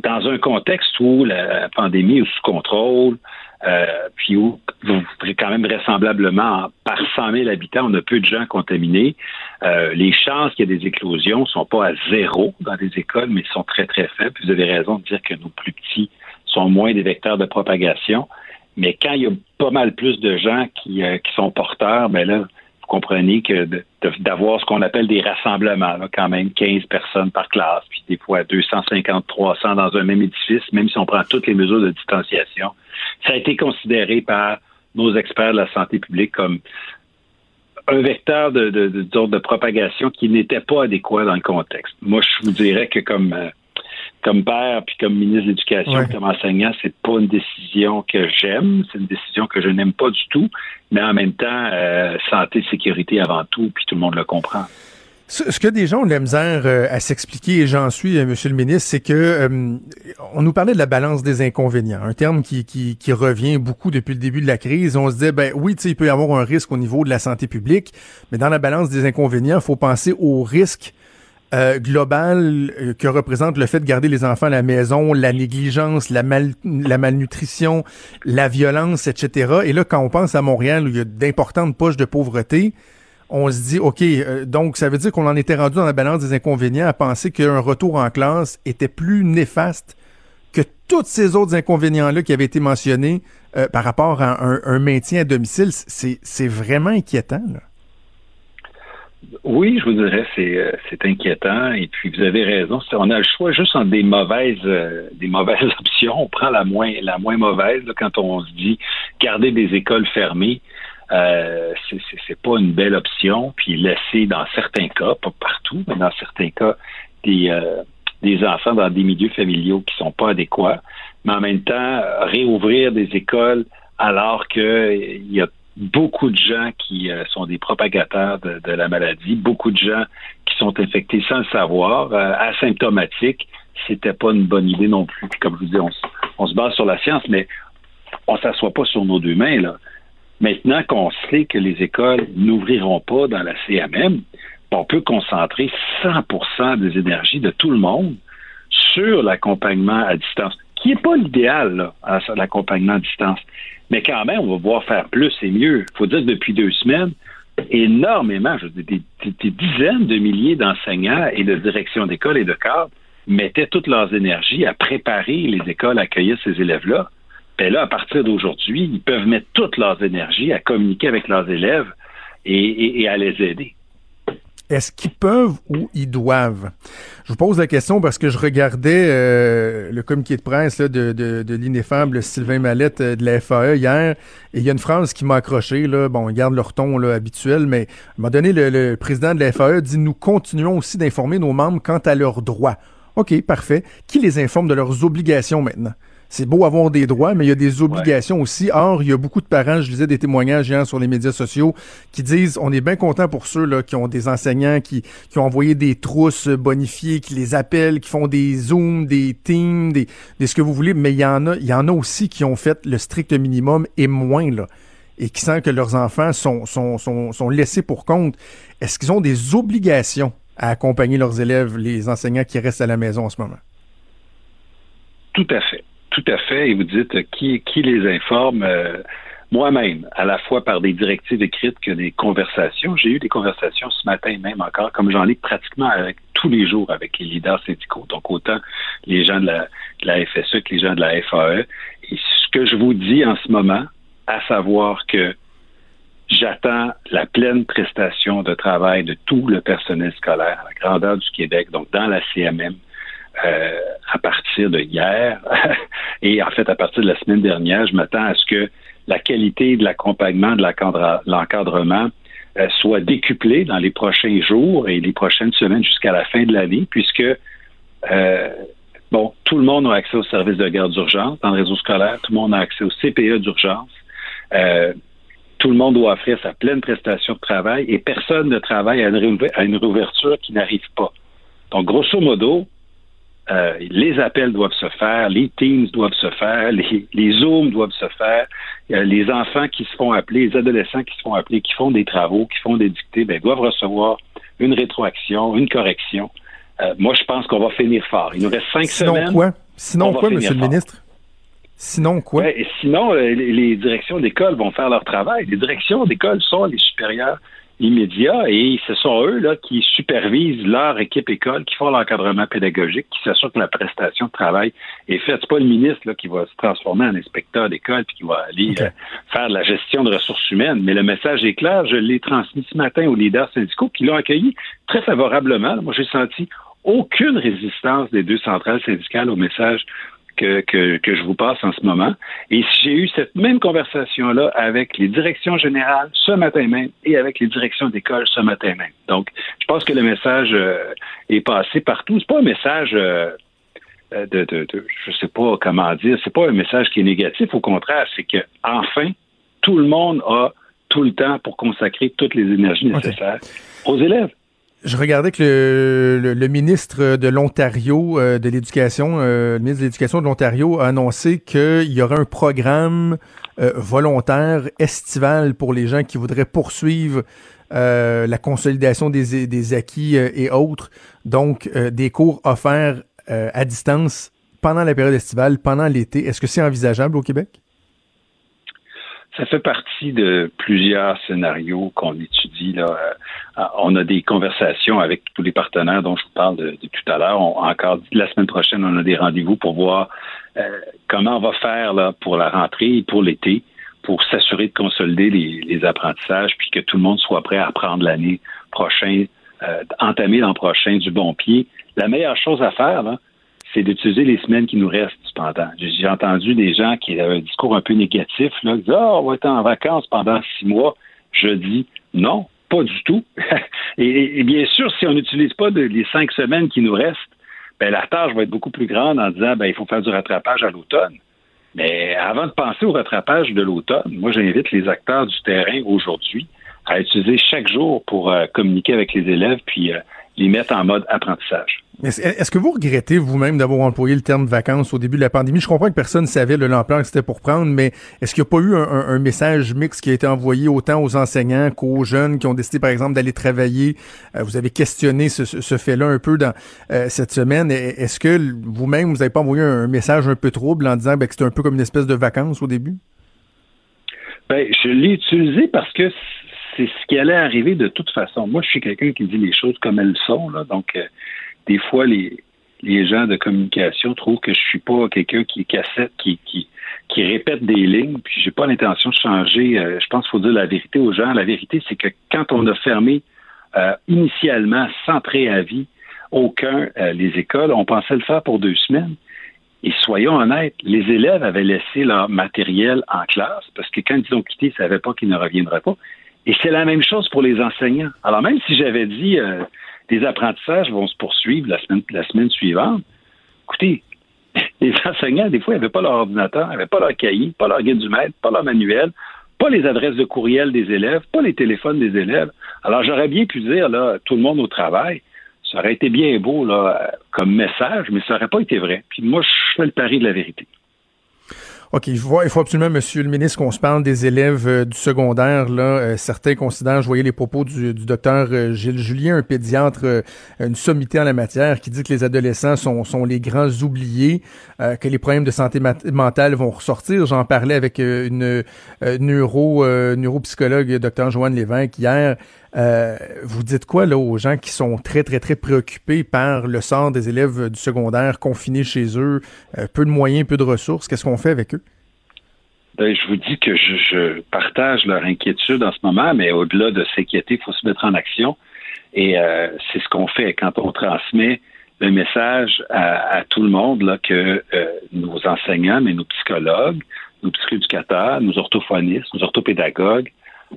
dans un contexte où la pandémie est sous contrôle, euh, puis où vous quand même vraisemblablement, par 100 000 habitants, on a peu de gens contaminés. Euh, les chances qu'il y ait des éclosions sont pas à zéro dans les écoles, mais sont très, très faibles. Vous avez raison de dire que nos plus petits sont moins des vecteurs de propagation. Mais quand il y a pas mal plus de gens qui, qui sont porteurs, ben là, vous comprenez que d'avoir ce qu'on appelle des rassemblements, quand même 15 personnes par classe, puis des fois 250, 300 dans un même édifice, même si on prend toutes les mesures de distanciation, ça a été considéré par nos experts de la santé publique comme un vecteur de, de, de propagation qui n'était pas adéquat dans le contexte. Moi, je vous dirais que comme euh, comme père puis comme ministre de l'Éducation, comme enseignant, c'est pas une décision que j'aime, c'est une décision que je n'aime pas du tout, mais en même temps, euh, santé, sécurité avant tout, puis tout le monde le comprend. Ce, que des gens ont de la misère euh, à s'expliquer, et j'en suis, euh, Monsieur le ministre, c'est que euh, on nous parlait de la balance des inconvénients, un terme qui, qui, qui, revient beaucoup depuis le début de la crise. On se disait, ben oui, il peut y avoir un risque au niveau de la santé publique, mais dans la balance des inconvénients, il faut penser au risque global que représente le fait de garder les enfants à la maison, la négligence, la, mal, la malnutrition, la violence, etc. Et là, quand on pense à Montréal, où il y a d'importantes poches de pauvreté, on se dit, OK, euh, donc ça veut dire qu'on en était rendu dans la balance des inconvénients à penser qu'un retour en classe était plus néfaste que tous ces autres inconvénients-là qui avaient été mentionnés euh, par rapport à un, maintien à domicile. C'est vraiment inquiétant. Oui, je vous dirais, euh, c'est inquiétant. Et puis, vous avez raison. On a le choix juste entre des mauvaises, des mauvaises options. On prend la moins, la moins mauvaise quand on se dit garder des écoles fermées euh, c'est pas une belle option. Puis laisser dans certains cas, pas partout, mais dans certains cas, des, euh, des enfants dans des milieux familiaux qui sont pas adéquats, mais en même temps réouvrir des écoles alors qu'il y a beaucoup de gens qui euh, sont des propagateurs de, la maladie, beaucoup de gens qui sont infectés sans le savoir, euh, asymptomatiques, c'était pas une bonne idée non plus. comme je vous dis, on, se base sur la science, mais on s'assoit pas sur nos deux mains là. Maintenant qu'on sait que les écoles n'ouvriront pas dans la CMM, on peut concentrer 100% des énergies de tout le monde sur l'accompagnement à distance, qui n'est pas l'idéal, l'accompagnement à distance. Mais quand même, on va pouvoir faire plus et mieux. Il faut dire que depuis deux semaines, énormément, je des, des, dizaines de milliers d'enseignants et de directions d'école et de cadres mettaient toutes leurs énergies à préparer les écoles à accueillir ces élèves-là. Ben là, à partir d'aujourd'hui, ils peuvent mettre toute leurs énergies à communiquer avec leurs élèves et, à les aider. Est-ce qu'ils peuvent ou ils doivent? Je vous pose la question parce que je regardais euh, le communiqué de presse de, de, l'ineffable Sylvain Mallette euh, de la FAE hier et il y a une phrase qui m'a accroché. Bon, ils gardent leur ton habituel, mais à un moment donné, le, le président de la FAE dit Nous continuons aussi d'informer nos membres quant à leurs droits. OK, parfait. Qui les informe de leurs obligations maintenant? C'est beau avoir des droits, mais il y a des obligations aussi. Or, il y a beaucoup de parents, je lisais des témoignages hier sur les médias sociaux, qui disent on est bien content pour ceux là, qui ont des enseignants qui, qui ont envoyé des trousses bonifiées, qui les appellent, qui font des zooms, des teams, des, des ce que vous voulez, mais il y en a, il y en a aussi qui ont fait le strict minimum et moins là et qui sentent que leurs enfants sont, sont, sont, sont laissés pour compte, est-ce qu'ils ont des obligations à accompagner leurs élèves, les enseignants qui restent à la maison en ce moment? Tout à fait. Tout à fait. Et vous dites qui, qui les informe. Euh, moi-même, à la fois par des directives écrites que des conversations. J'ai eu des conversations ce matin même encore, comme j'en ai pratiquement avec, tous les jours avec les leaders syndicaux, donc autant les gens de la, de la FSE que les gens de la FAE. Et ce que je vous dis en ce moment, à savoir que j'attends la pleine prestation de travail de tout le personnel scolaire à la grandeur du Québec, donc dans la CMM, euh, à partir de hier et en fait à partir de la semaine dernière, je m'attends à ce que la qualité de l'accompagnement, de l'encadrement euh, soit décuplée dans les prochains jours et les prochaines semaines jusqu'à la fin de l'année, puisque euh, bon, tout le monde a accès au service de garde d'urgence dans le réseau scolaire, tout le monde a accès au CPE d'urgence. tout le monde doit offrir sa pleine prestation de travail et personne ne travaille à une réouverture qui n'arrive pas. Donc, grosso modo, euh, les appels doivent se faire, les Teams doivent se faire, les, les Zooms doivent se faire, euh, les enfants qui se font appeler, les adolescents qui se font appeler, qui font des travaux, qui font des dictées, ben, doivent recevoir une rétroaction, une correction. Euh, moi, je pense qu'on va finir fort. Il nous reste cinq sinon semaines. Quoi? Sinon quoi, Monsieur le ministre? Sinon quoi? sinon, les, les directions d'école vont faire leur travail. Les directions d'école sont les supérieurs immédiat et ce sont eux là, qui supervisent leur équipe école, qui font l'encadrement pédagogique, qui s'assurent que la prestation de travail est faite. C'est pas le ministre là, qui va se transformer en inspecteur d'école puis qui va aller euh, faire de la gestion de ressources humaines. Mais le message est clair. Je l'ai transmis ce matin aux leaders syndicaux qui l'ont accueilli très favorablement. Moi, j'ai senti aucune résistance des deux centrales syndicales au message que, que, que, je vous passe en ce moment. Et j'ai eu cette même conversation-là avec les directions générales ce matin même et avec les directions d'école ce matin même. Donc, je pense que le message euh, est passé partout. C'est pas un message euh, de, de, de, je sais pas comment dire, c'est pas un message qui est négatif. Au contraire, c'est que enfin, tout le monde a tout le temps pour consacrer toutes les énergies nécessaires aux élèves. Je regardais que le, ministre de l'Ontario euh, de l'Éducation, euh, le ministre de l'Éducation de l'Ontario a annoncé qu'il y aurait un programme euh, volontaire estival pour les gens qui voudraient poursuivre la consolidation des, des acquis et autres. Donc, des cours offerts à distance pendant la période estivale, pendant l'été. Est-ce que c'est envisageable au Québec? Ça fait partie de plusieurs scénarios qu'on étudie. Là. Euh, on a des conversations avec tous les partenaires dont je vous parle de, tout à l'heure. Encore la semaine prochaine, on a des rendez-vous pour voir euh, comment on va faire là, pour la rentrée et pour l'été, pour s'assurer de consolider les, apprentissages, puis que tout le monde soit prêt à apprendre l'année prochaine, euh, entamer l'an prochain du bon pied. La meilleure chose à faire, c'est d'utiliser les semaines qui nous restent cependant. J'ai entendu des gens qui avaient un discours un peu négatif, là, qui disaient oh, on va être en vacances pendant six mois. Je dis non, pas du tout. et, bien sûr, si on n'utilise pas les cinq semaines qui nous restent, ben, la tâche va être beaucoup plus grande en disant ben, il faut faire du rattrapage à l'automne. Mais avant de penser au rattrapage de l'automne, moi j'invite les acteurs du terrain aujourd'hui à utiliser chaque jour pour euh, communiquer avec les élèves puis euh, les mettre en mode apprentissage. Est-ce que vous regrettez vous-même d'avoir employé le terme vacances au début de la pandémie? Je comprends que personne ne savait l'ampleur que c'était pour prendre, mais est-ce qu'il n'y a pas eu un, message mix qui a été envoyé autant aux enseignants qu'aux jeunes qui ont décidé, par exemple, d'aller travailler? Euh, vous avez questionné ce, fait-là un peu dans euh, cette semaine. Est-ce que vous-même, vous n'avez pas envoyé un, message un peu trouble en disant ben, que c'était un peu comme une espèce de vacances au début? Ben, je l'ai utilisé parce que c'est ce qui allait arriver de toute façon. Moi, je suis quelqu'un qui dit les choses comme elles sont, là, donc euh, des fois, les, les gens de communication trouvent que je suis pas quelqu'un qui cassette, qui, qui, répète des lignes, puis j'ai pas l'intention de changer. Euh, je pense qu'il faut dire la vérité aux gens. La vérité, c'est que quand on a fermé euh, initialement, sans préavis, aucun euh, les écoles, on pensait le faire pour deux semaines. Et soyons honnêtes, les élèves avaient laissé leur matériel en classe parce que quand ils ont quitté, ils ne savaient pas qu'ils ne reviendraient pas. Et c'est la même chose pour les enseignants. Alors même si j'avais dit les apprentissages vont se poursuivre la semaine, la semaine suivante. Écoutez, les enseignants, des fois, n'avaient pas leur ordinateur, n'avaient pas leur cahier, pas leur guide du maître, pas leur manuel, pas les adresses de courriel des élèves, pas les téléphones des élèves. Alors, j'aurais bien pu dire, là, tout le monde au travail, ça aurait été bien beau, là, comme message, mais ça n'aurait pas été vrai. Puis moi, je fais le pari de la vérité. OK, il faut, il faut absolument, Monsieur le ministre, qu'on se parle des élèves euh, du secondaire. Là, euh, certains considèrent, je voyais les propos du, du docteur euh, Gilles Julien, un pédiatre, une sommité en la matière, qui dit que les adolescents sont, sont les grands oubliés, que les problèmes de santé mentale vont ressortir. J'en parlais avec une neuro, neuropsychologue, docteur Joanne Lévesque, hier. Vous dites quoi là aux gens qui sont très très très préoccupés par le sort des élèves du secondaire confinés chez eux, peu de moyens, peu de ressources. Qu'est-ce qu'on fait avec eux? Ben, je vous dis que je, partage leur inquiétude en ce moment, mais au-delà de s'inquiéter, il faut se mettre en action. Et euh, c'est ce qu'on fait quand on transmet le message à, tout le monde là, que euh, nos enseignants, mais nos psychologues, nos psychoéducateurs, nos orthophonistes, nos orthopédagogues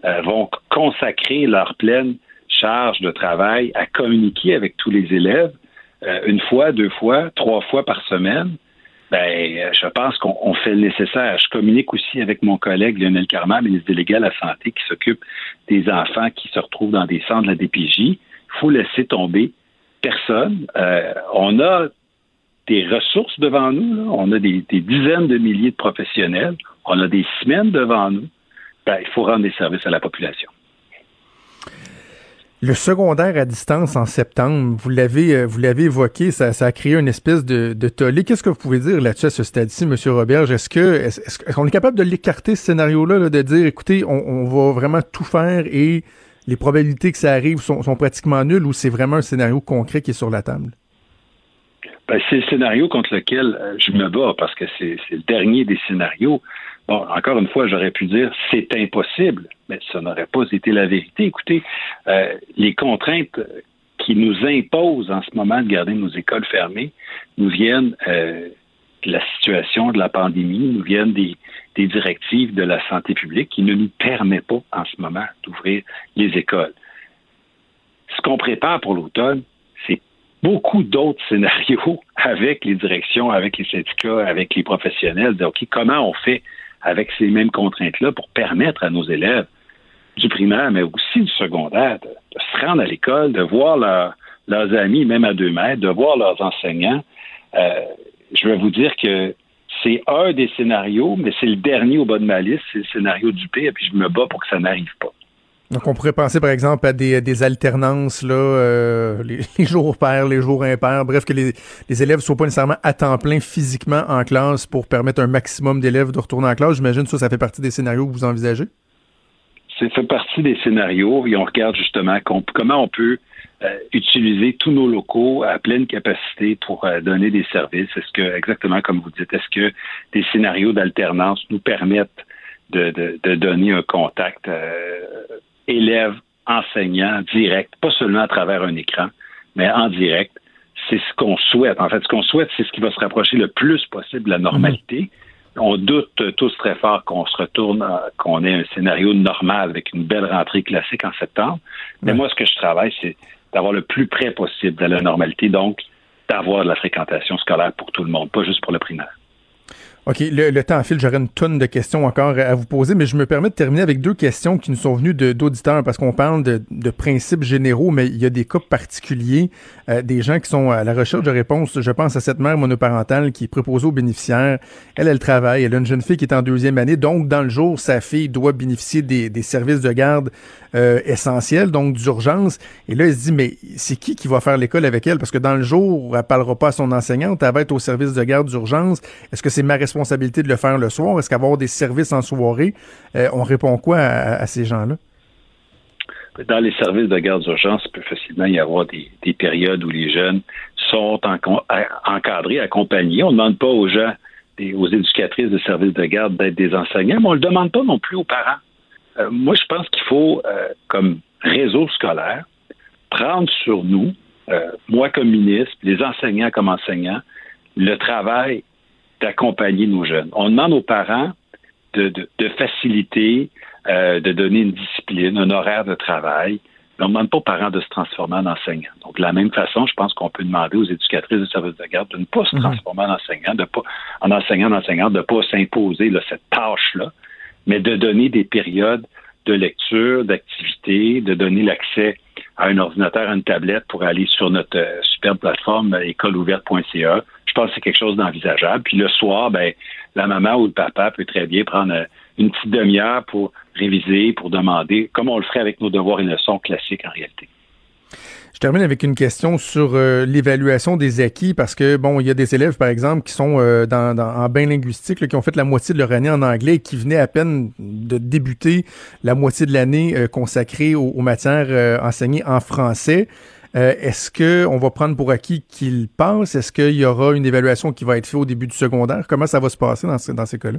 euh, vont consacrer leur pleine charge de travail à communiquer avec tous les élèves une fois, deux fois, trois fois par semaine ben, je pense qu'on fait le nécessaire. Je communique aussi avec mon collègue Lionel Carman, ministre délégué à la Santé, qui s'occupe des enfants qui se retrouvent dans des centres de la DPJ. Il faut laisser tomber personne. Euh, on a des ressources devant nous. On a des, dizaines de milliers de professionnels. On a des semaines devant nous. Ben, il faut rendre des services à la population. Le secondaire à distance en septembre, vous l'avez euh, vous l'avez évoqué, ça, a créé une espèce de, de tollé. Qu'est-ce que vous pouvez dire là-dessus à ce stade-ci, M. Roberge? Est-ce que est-ce, qu'on est capable de l'écarter, ce scénario-là, de dire écoutez, on, va vraiment tout faire et les probabilités que ça arrive sont, pratiquement nulles ou c'est vraiment un scénario concret qui est sur la table? Ben, c'est le scénario contre lequel euh, je me bats parce que c'est le dernier des scénarios. Bon, encore une fois, j'aurais pu dire c'est impossible, mais ça n'aurait pas été la vérité. Écoutez, euh, les contraintes qui nous imposent en ce moment de garder nos écoles fermées nous viennent euh, de la situation de la pandémie, nous viennent des, des directives de la santé publique qui ne nous permet pas en ce moment d'ouvrir les écoles. Ce qu'on prépare pour l'automne, c'est beaucoup d'autres scénarios avec les directions, avec les syndicats, avec les professionnels. OK, comment on fait avec ces mêmes contraintes-là pour permettre à nos élèves du primaire, mais aussi du secondaire, de, se rendre à l'école, de voir leurs amis, même à deux mètres, de voir leurs enseignants. Euh, je vais vous dire que c'est un des scénarios, mais c'est le dernier au bas de ma liste, c'est le scénario du pire, puis je me bats pour que ça n'arrive pas. Donc, on pourrait penser, par exemple, à des, alternances, là, euh, les, jours pairs, les jours impairs, bref, que les, élèves ne soient pas nécessairement à temps plein physiquement en classe pour permettre un maximum d'élèves de retourner en classe. J'imagine que ça, ça fait partie des scénarios que vous envisagez? Ça fait partie des scénarios et on regarde justement comment on peut euh, utiliser tous nos locaux à pleine capacité pour euh, donner des services. Est-ce que, exactement comme vous dites, est-ce que des scénarios d'alternance nous permettent de, donner un contact élève, enseignant, direct, pas seulement à travers un écran, mais en direct. C'est ce qu'on souhaite. En fait, ce qu'on souhaite, c'est ce qui va se rapprocher le plus possible de la normalité. Mhm. On doute tous très fort qu'on se retourne, qu'on ait un scénario normal avec une belle rentrée classique en septembre. Mais moi, ce que je travaille, c'est d'avoir le plus près possible de la normalité, donc d'avoir de la fréquentation scolaire pour tout le monde, pas juste pour le primaire. OK, le, le temps file, j'aurais une tonne de questions encore à vous poser, mais je me permets de terminer avec deux questions qui nous sont venues d'auditeurs, parce qu'on parle de, de, principes généraux, mais il y a des cas particuliers, euh, des gens qui sont à la recherche de réponses. Je pense à cette mère monoparentale qui est proposée aux bénéficiaires. Elle, elle travaille, elle a une jeune fille qui est en deuxième année, donc dans le jour, sa fille doit bénéficier des, des services de garde euh, essentiels, donc d'urgence. Et là, elle se dit, mais c'est qui qui va faire l'école avec elle? Parce que dans le jour, elle parlera pas à son enseignante, elle va être au service de garde d'urgence. Est-ce que c'est ma responsabilité responsabilité de le faire le soir? Est-ce qu'avoir des services en soirée, euh, on répond quoi à, ces gens-là? Dans les services de garde d'urgence, il peut facilement y avoir des, périodes où les jeunes sont encadrés, accompagnés. On ne demande pas aux gens, aux éducatrices de services de garde d'être des enseignants, mais on ne le demande pas non plus aux parents. Euh, moi, je pense qu'il faut, euh, comme réseau scolaire, prendre sur nous, moi comme ministre, les enseignants comme enseignants, le travail d'accompagner nos jeunes. On demande aux parents de, faciliter, euh, de donner une discipline, un horaire de travail. Mais on ne demande pas aux parents de se transformer en enseignants. Donc, de la même façon, je pense qu'on peut demander aux éducatrices de services de garde de ne pas se mhm. transformer en enseignants, de pas, en enseignant, en enseignant, de ne pas s'imposer cette tâche-là, mais de donner des périodes de lecture, d'activité, de donner l'accès à un ordinateur, à une tablette pour aller sur notre euh, superbe plateforme euh, écoleouverte.ca pense que c'est quelque chose d'envisageable. Puis le soir, ben, la maman ou le papa peut très bien prendre euh, une petite demi-heure pour réviser, pour demander, comme on le ferait avec nos devoirs et leçons classiques en réalité. Je termine avec une question sur euh, l'évaluation des acquis parce que bon, il y a des élèves par exemple qui sont euh, dans, en bain linguistique, qui ont fait la moitié de leur année en anglais et qui venaient à peine de débuter la moitié de l'année consacrée aux, matières enseignées en français. Euh, est-ce qu'on va prendre pour acquis qu'il passe? Est-ce qu'il y aura une évaluation qui va être faite au début du secondaire? Comment ça va se passer dans, ces cas-là?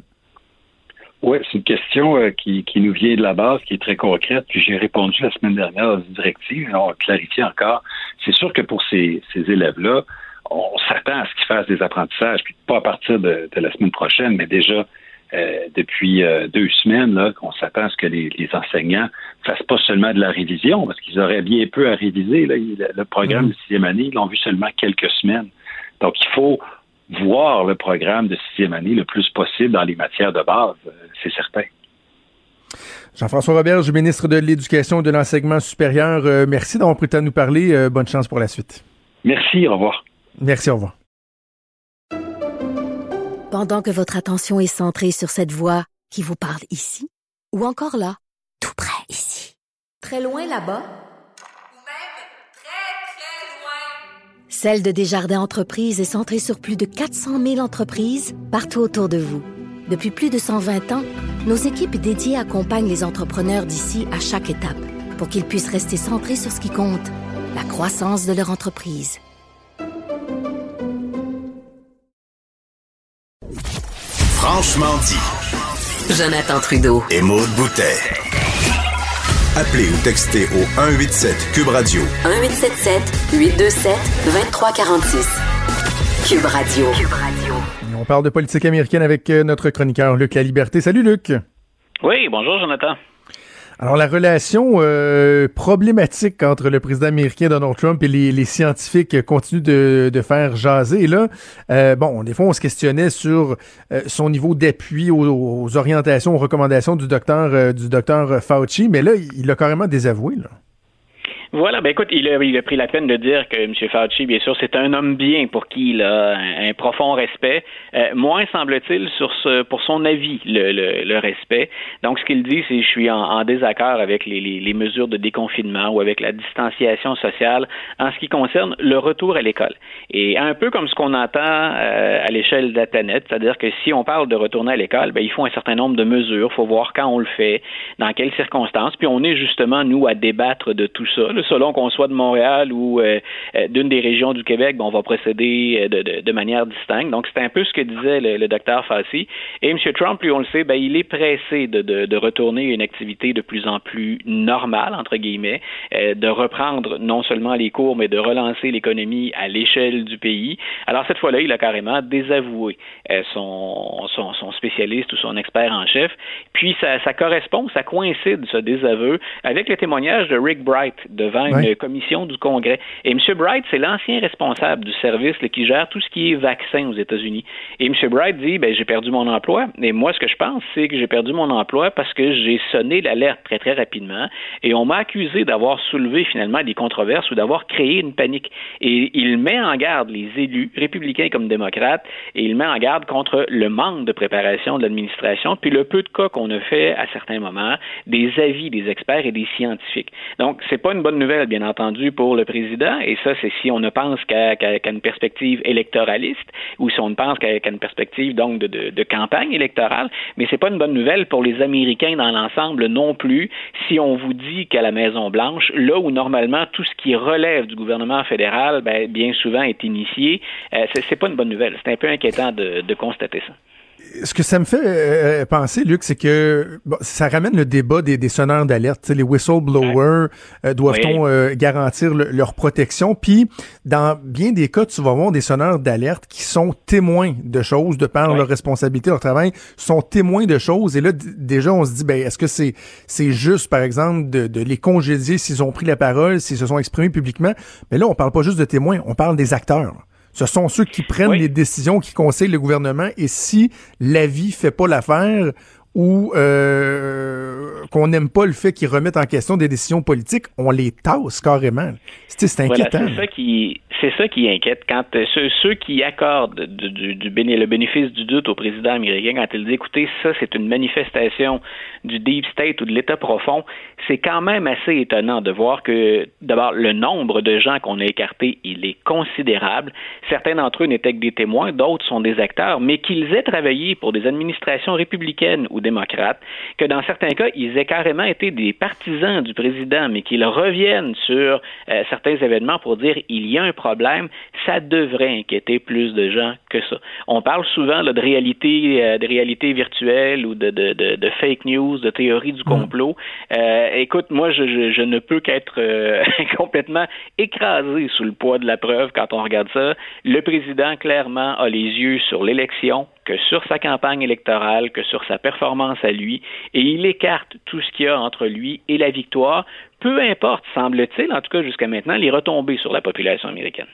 Oui, c'est une question euh, qui, nous vient de la base, qui est très concrète. Puis j'ai répondu la semaine dernière à une directive. On clarifie encore. C'est sûr que pour ces, élèves-là, on s'attend à ce qu'ils fassent des apprentissages, puis pas à partir de la semaine prochaine, mais déjà euh, depuis euh, deux semaines là, qu'on s'attend à ce que les, les, enseignants fassent pas seulement de la révision, parce qu'ils auraient bien peu à réviser. Là. Le programme mhm. de sixième année, ils l'ont vu seulement quelques semaines. Donc, il faut voir le programme de sixième année le plus possible dans les matières de base, euh, c'est certain. Jean-François Robert, ministre de l'Éducation et de l'Enseignement supérieur, merci d'avoir pris le temps de nous parler. bonne chance pour la suite. Merci, au revoir. Merci, au revoir. Pendant que votre attention est centrée sur cette voix qui vous parle ici, ou encore là, tout près ici, très loin là-bas, même très, très loin, Celle de Desjardins Entreprises est centrée sur plus de 400 000 entreprises partout autour de vous. Depuis plus de 120 ans, nos équipes dédiées accompagnent les entrepreneurs d'ici à chaque étape pour qu'ils puissent rester centrés sur ce qui compte, la croissance de leur entreprise. Franchement dit. Jonathan Trudeau. Et Maude Boutet. Appelez ou textez au 187 Cube Radio. 1877 827 2346. Cube Radio. Cube Radio. on parle de politique américaine avec euh, notre chroniqueur Luc La Liberté. Salut Luc. Oui, bonjour Jonathan. Alors, la relation euh, problématique entre le président américain Donald Trump et les, scientifiques continue de, faire jaser. Là, euh, bon, des fois, on se questionnait sur euh, son niveau d'appui aux, orientations, aux recommandations du docteur du docteur Fauci, mais là, il a carrément désavoué. Là. Voilà, ben écoute, il a, il a pris la peine de dire que M. Fauci, bien sûr, c'est un homme bien pour qui il a un, profond respect. Euh, moins semble-t-il sur ce, pour son avis, le, le, le respect. Donc, ce qu'il dit, c'est je suis en, désaccord avec les, les, les, mesures de déconfinement ou avec la distanciation sociale en ce qui concerne le retour à l'école. Et un peu comme ce qu'on entend euh, à l'échelle planète, c'est-à-dire que si on parle de retourner à l'école, ben, il faut un certain nombre de mesures. Il faut voir quand on le fait, dans quelles circonstances. Puis on est justement, nous, à débattre de tout ça selon qu'on soit de Montréal ou euh, euh, d'une des régions du Québec, ben, on va procéder euh, de, manière distincte. Donc, c'est un peu ce que disait le, le docteur Fassi. Et M. Trump, lui, on le sait, ben, il est pressé de, retourner à une activité de plus en plus normale, entre guillemets, de reprendre non seulement les cours, mais de relancer l'économie à l'échelle du pays. Alors, cette fois-là, il a carrément désavoué son, spécialiste ou son expert en chef. Puis, ça, ça correspond, ça coïncide, ce désaveu, avec le témoignage de Rick Bright de devant une commission du Congrès. Et M. Bright, c'est l'ancien responsable du service là, qui gère tout ce qui est vaccin aux États-Unis. Et M. Bright dit, ben, j'ai perdu mon emploi. Et moi, ce que je pense, c'est que j'ai perdu mon emploi parce que j'ai sonné l'alerte très, très rapidement et on m'a accusé d'avoir soulevé finalement des controverses ou d'avoir créé une panique. Et il met en garde les élus, républicains comme démocrates, et il met en garde contre le manque de préparation de l'administration, puis le peu de cas qu'on a fait à certains moments, des avis des experts et des scientifiques. Donc, c'est pas une bonne nouvelle, bien entendu, pour le président, et ça, c'est si on ne pense qu'à qu qu une perspective électoraliste, ou si on ne pense qu'à qu une perspective, donc, de, campagne électorale, mais c'est pas une bonne nouvelle pour les Américains dans l'ensemble non plus, si on vous dit qu'à la Maison-Blanche, là où normalement tout ce qui relève du gouvernement fédéral, ben, bien souvent est initié, euh, c'est pas une bonne nouvelle. C'est un peu inquiétant de constater ça ce que ça me fait euh, penser, Luc, c'est que bon, ça ramène le débat des, des sonneurs d'alerte. Les whistleblowers, euh, doivent-on oui. euh, garantir le, leur protection? Puis, dans bien des cas, tu vas voir des sonneurs d'alerte qui sont témoins de choses, de par oui. leur responsabilité, leur travail, sont témoins de choses. Et là, déjà, on se dit, ben, est-ce que c'est c'est juste, par exemple, de, de les congédier s'ils ont pris la parole, s'ils se sont exprimés publiquement? Mais là, on parle pas juste de témoins, on parle des acteurs. Ce sont ceux qui prennent oui. les décisions, qui conseillent le gouvernement. Et si l'avis fait pas l'affaire ou euh, qu'on n'aime pas le fait qu'ils remettent en question des décisions politiques, on les tasse carrément. C'est inquiétant. Voilà, c'est ça qui c'est ça qui inquiète quand euh, ceux, ceux, qui accordent du, du, du, le bénéfice du doute au président américain quand il dit écoutez ça c'est une manifestation du deep state ou de l'état profond c'est quand même assez étonnant de voir que d'abord le nombre de gens qu'on a écartés il est considérable certains d'entre eux n'étaient que des témoins d'autres sont des acteurs mais qu'ils aient travaillé pour des administrations républicaines ou démocrates que dans certains cas ils aient carrément été des partisans du président mais qu'ils reviennent sur euh, certains événements pour dire il y a un problème ça devrait inquiéter plus de gens que ça. On parle souvent là, de réalité, euh, de réalité virtuelle ou de, de, de, de, fake news, de théorie du complot. Mmh. Euh, écoute, moi, je, je, je ne peux qu'être euh, complètement écrasé sous le poids de la preuve quand on regarde ça. Le président, clairement, a les yeux sur l'élection, que sur sa campagne électorale, que sur sa performance à lui, et il écarte tout ce qu'il y a entre lui et la victoire, peu importe, semble-t-il, en tout cas jusqu'à maintenant, les retombées sur la population américaine.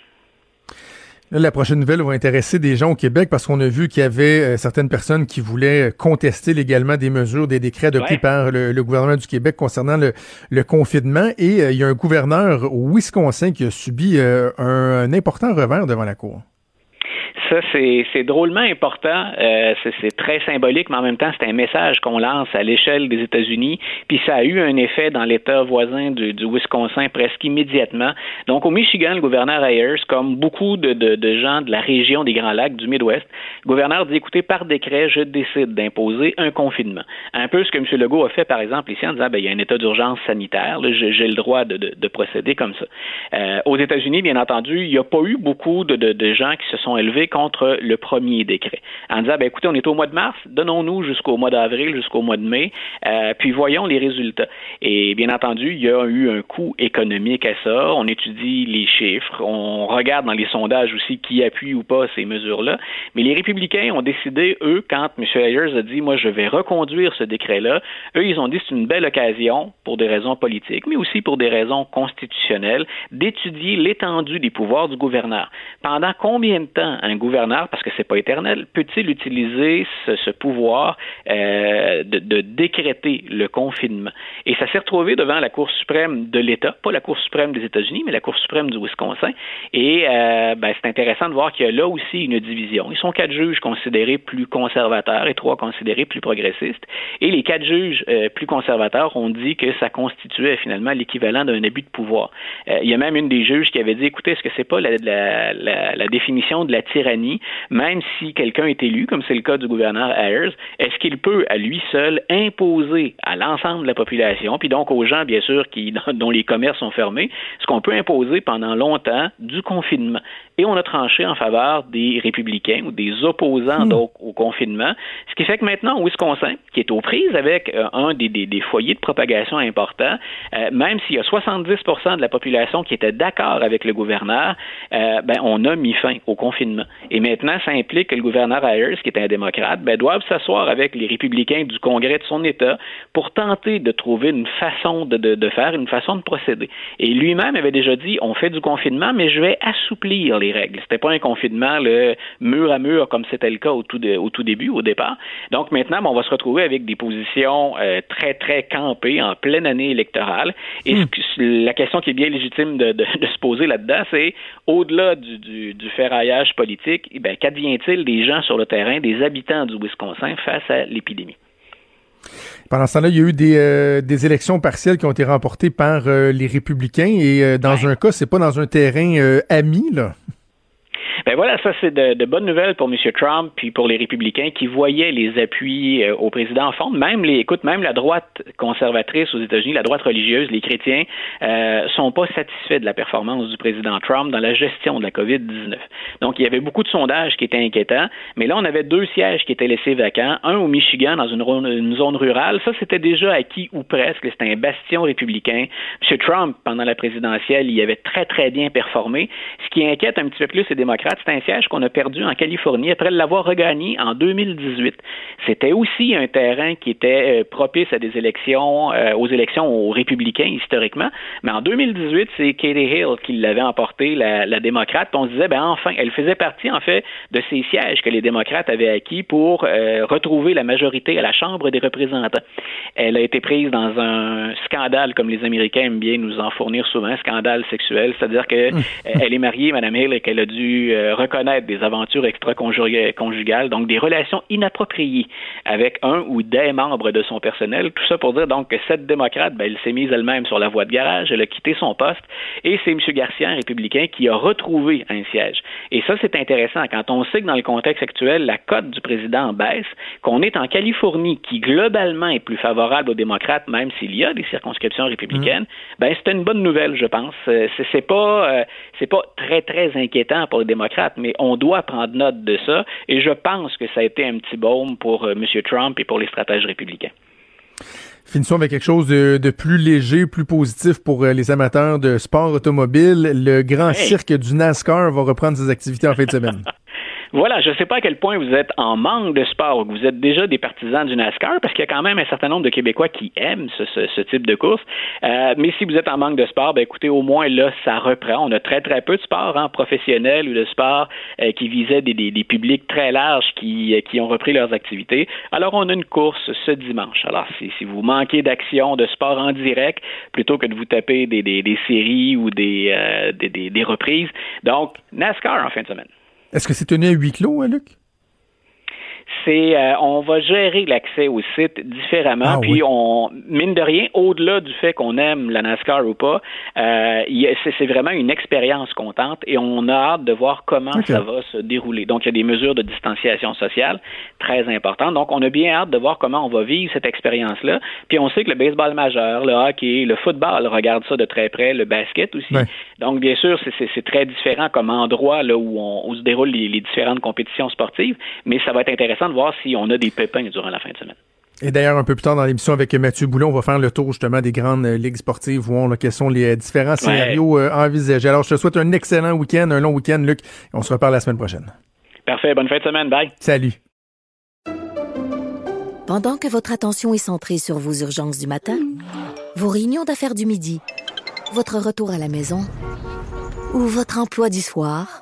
Là, la prochaine nouvelle va intéresser des gens au Québec parce qu'on a vu qu'il y avait euh, certaines personnes qui voulaient contester légalement des mesures, des décrets adoptés ouais. par le, le, gouvernement du Québec concernant le, le confinement. Et euh, il y a un gouverneur au Wisconsin qui a subi euh, un, un important revers devant la Cour ça, c'est drôlement important. Euh, c'est très symbolique, mais en même temps, c'est un message qu'on lance à l'échelle des États-Unis. Puis ça a eu un effet dans l'État voisin du, du, Wisconsin presque immédiatement. Donc, au Michigan, le gouverneur Ayers, comme beaucoup de, de, de, gens de la région des Grands Lacs, du Midwest, le gouverneur dit, écoutez, par décret, je décide d'imposer un confinement. Un peu ce que M. Legault a fait, par exemple, ici, en disant, ben, il y a un état d'urgence sanitaire, j'ai le droit de, de, procéder comme ça. Euh, aux États-Unis, bien entendu, il n'y a pas eu beaucoup de, de gens qui se sont élevés contre le premier décret. En disant, ben, écoutez, on est au mois de mars, donnons-nous jusqu'au mois d'avril, jusqu'au mois de mai, euh, puis voyons les résultats. Et bien entendu, il y a eu un coût économique à ça. On étudie les chiffres, on regarde dans les sondages aussi qui appuie ou pas ces mesures-là. Mais les républicains ont décidé, eux, quand M. Ayers a dit, moi, je vais reconduire ce décret-là, eux, ils ont dit, c'est une belle occasion, pour des raisons politiques, mais aussi pour des raisons constitutionnelles, d'étudier l'étendue des pouvoirs du gouverneur. Pendant combien de temps un gouvernement gouverneur, parce que c'est pas éternel, peut-il utiliser ce, pouvoir euh, de, décréter le confinement? Et ça s'est retrouvé devant la Cour suprême de l'État, pas la Cour suprême des États-Unis, mais la Cour suprême du Wisconsin. Et euh, ben, c'est intéressant de voir qu'il y a là aussi une division. Ils sont quatre juges considérés plus conservateurs et trois considérés plus progressistes. Et les quatre juges euh, plus conservateurs ont dit que ça constituait finalement l'équivalent d'un abus de pouvoir. Il y a même une des juges qui avait dit, écoutez, est-ce que c'est pas la, définition de la tyrannie, même si quelqu'un est élu, comme c'est le cas du gouverneur Ayers, est-ce qu'il peut à lui seul imposer à l'ensemble de la population, puis donc aux gens, bien sûr, qui, dont les commerces sont fermés, ce qu'on peut imposer pendant longtemps du confinement? Et on a tranché en faveur des républicains ou des opposants hmm. donc au confinement, ce qui fait que maintenant, au Wisconsin, qui est aux prises avec euh, un des, des, des, foyers de propagation importants, euh, même s'il y a 70% de la population qui était d'accord avec le gouverneur, euh, ben, on a mis fin au confinement. Et maintenant, ça implique que le gouverneur Ayers, qui est un démocrate, ben, doivent s'asseoir avec les républicains du Congrès de son État pour tenter de trouver une façon de, de, de faire, une façon de procéder. Et lui-même avait déjà dit, on fait du confinement, mais je vais assouplir les règles. C'était pas un confinement le mur à mur comme c'était le cas au tout, de, au tout début, au départ. Donc maintenant, ben, on va se retrouver avec des positions euh, très, très campées en pleine année électorale. Et hmm. la question qui est bien légitime de, de, de se poser là-dedans, c'est au-delà du, du, du, ferraillage politique, eh ben, qu'advient-il des gens sur le terrain, des habitants du Wisconsin face à l'épidémie? Pendant ce temps-là, il y a eu des, euh, des, élections partielles qui ont été remportées par euh, les républicains et euh, dans ouais. un cas, c'est pas dans un terrain ami, là. Ben voilà, ça c'est de, de, bonnes nouvelles pour M. Trump puis pour les républicains qui voyaient les appuis euh, au président en fond. Même les, écoute, même la droite conservatrice aux États-Unis, la droite religieuse, les chrétiens, euh, sont pas satisfaits de la performance du président Trump dans la gestion de la COVID-19. Donc il y avait beaucoup de sondages qui étaient inquiétants, mais là on avait deux sièges qui étaient laissés vacants, un au Michigan dans une, une zone rurale. Ça c'était déjà acquis ou presque. C'était un bastion républicain. M. Trump pendant la présidentielle, il avait très très bien performé. Ce qui inquiète un petit peu plus les démocrates c'est un siège qu'on a perdu en Californie après l'avoir regagné en 2018. C'était aussi un terrain qui était euh, propice à des élections, euh, aux élections aux républicains historiquement. Mais en 2018, c'est Katie Hill qui l'avait emporté, la, la démocrate. On se disait, ben enfin, elle faisait partie en fait de ces sièges que les démocrates avaient acquis pour euh, retrouver la majorité à la Chambre des représentants. Elle a été prise dans un scandale, comme les Américains aiment bien nous en fournir souvent, scandale sexuel, c'est-à-dire qu'elle elle est mariée, Mme Hill, et qu'elle a dû euh, reconnaître des aventures extra-conjugales, donc des relations inappropriées avec un ou des membres de son personnel. Tout ça pour dire donc que cette démocrate, ben, elle s'est mise elle-même sur la voie de garage, elle a quitté son poste, et c'est M. Garcia, un républicain, qui a retrouvé un siège. Et ça, c'est intéressant. Quand on sait que dans le contexte actuel, la cote du président baisse, qu'on est en Californie, qui globalement est plus favorable aux démocrates, même s'il y a des circonscriptions républicaines, mmh. ben c'est une bonne nouvelle, je pense. Euh, c'est pas, euh, c'est pas très très inquiétant pour les démocrates mais on doit prendre note de ça et je pense que ça a été un petit baume pour euh, M. Trump et pour les stratèges républicains. Finissons avec quelque chose de, de, plus léger, plus positif pour euh, les amateurs de sport automobile. Le grand hey. cirque du NASCAR va reprendre ses activités en fin de semaine. Voilà, je ne sais pas à quel point vous êtes en manque de sport ou que vous êtes déjà des partisans du NASCAR, parce qu'il y a quand même un certain nombre de Québécois qui aiment ce, type de course. Euh, mais si vous êtes en manque de sport, ben écoutez, au moins là, ça reprend. On a très très peu de sport hein, professionnel ou de sport euh, qui visait des, des, publics très larges qui, euh, qui ont repris leurs activités. Alors on a une course ce dimanche. Alors si, vous manquez d'action, de sport en direct, plutôt que de vous taper des, séries ou des, euh, des reprises, donc NASCAR en fin de semaine. Est-ce que c'est tenu à huis clos, hein, Luc? C'est euh, on va gérer l'accès au site différemment. Ah, puis oui. on mine de rien, au-delà du fait qu'on aime la NASCAR ou pas, euh, c'est vraiment une expérience qu'on tente et on a hâte de voir comment okay. ça va se dérouler. Donc il y a des mesures de distanciation sociale très importantes. Donc on a bien hâte de voir comment on va vivre cette expérience-là. Puis on sait que le baseball majeur, le hockey, le football regarde ça de très près, le basket aussi. Ouais. Donc bien sûr c'est très différent comme endroit là où on où se déroulent les, les différentes compétitions sportives, mais ça va être intéressant de voir si on a des pépins durant la fin de semaine. Et d'ailleurs, un peu plus tard dans l'émission avec Mathieu Boulon, on va faire le tour justement des grandes euh, ligues sportives, voir là, quels sont les euh, différents scénarios ouais. euh, envisagés. Alors, je te souhaite un excellent week-end, un long week-end, Luc. On se reparle la semaine prochaine. Parfait. Bonne fin de semaine. Bye. Salut. Pendant que votre attention est centrée sur vos urgences du matin, vos réunions d'affaires du midi, votre retour à la maison ou votre emploi du soir,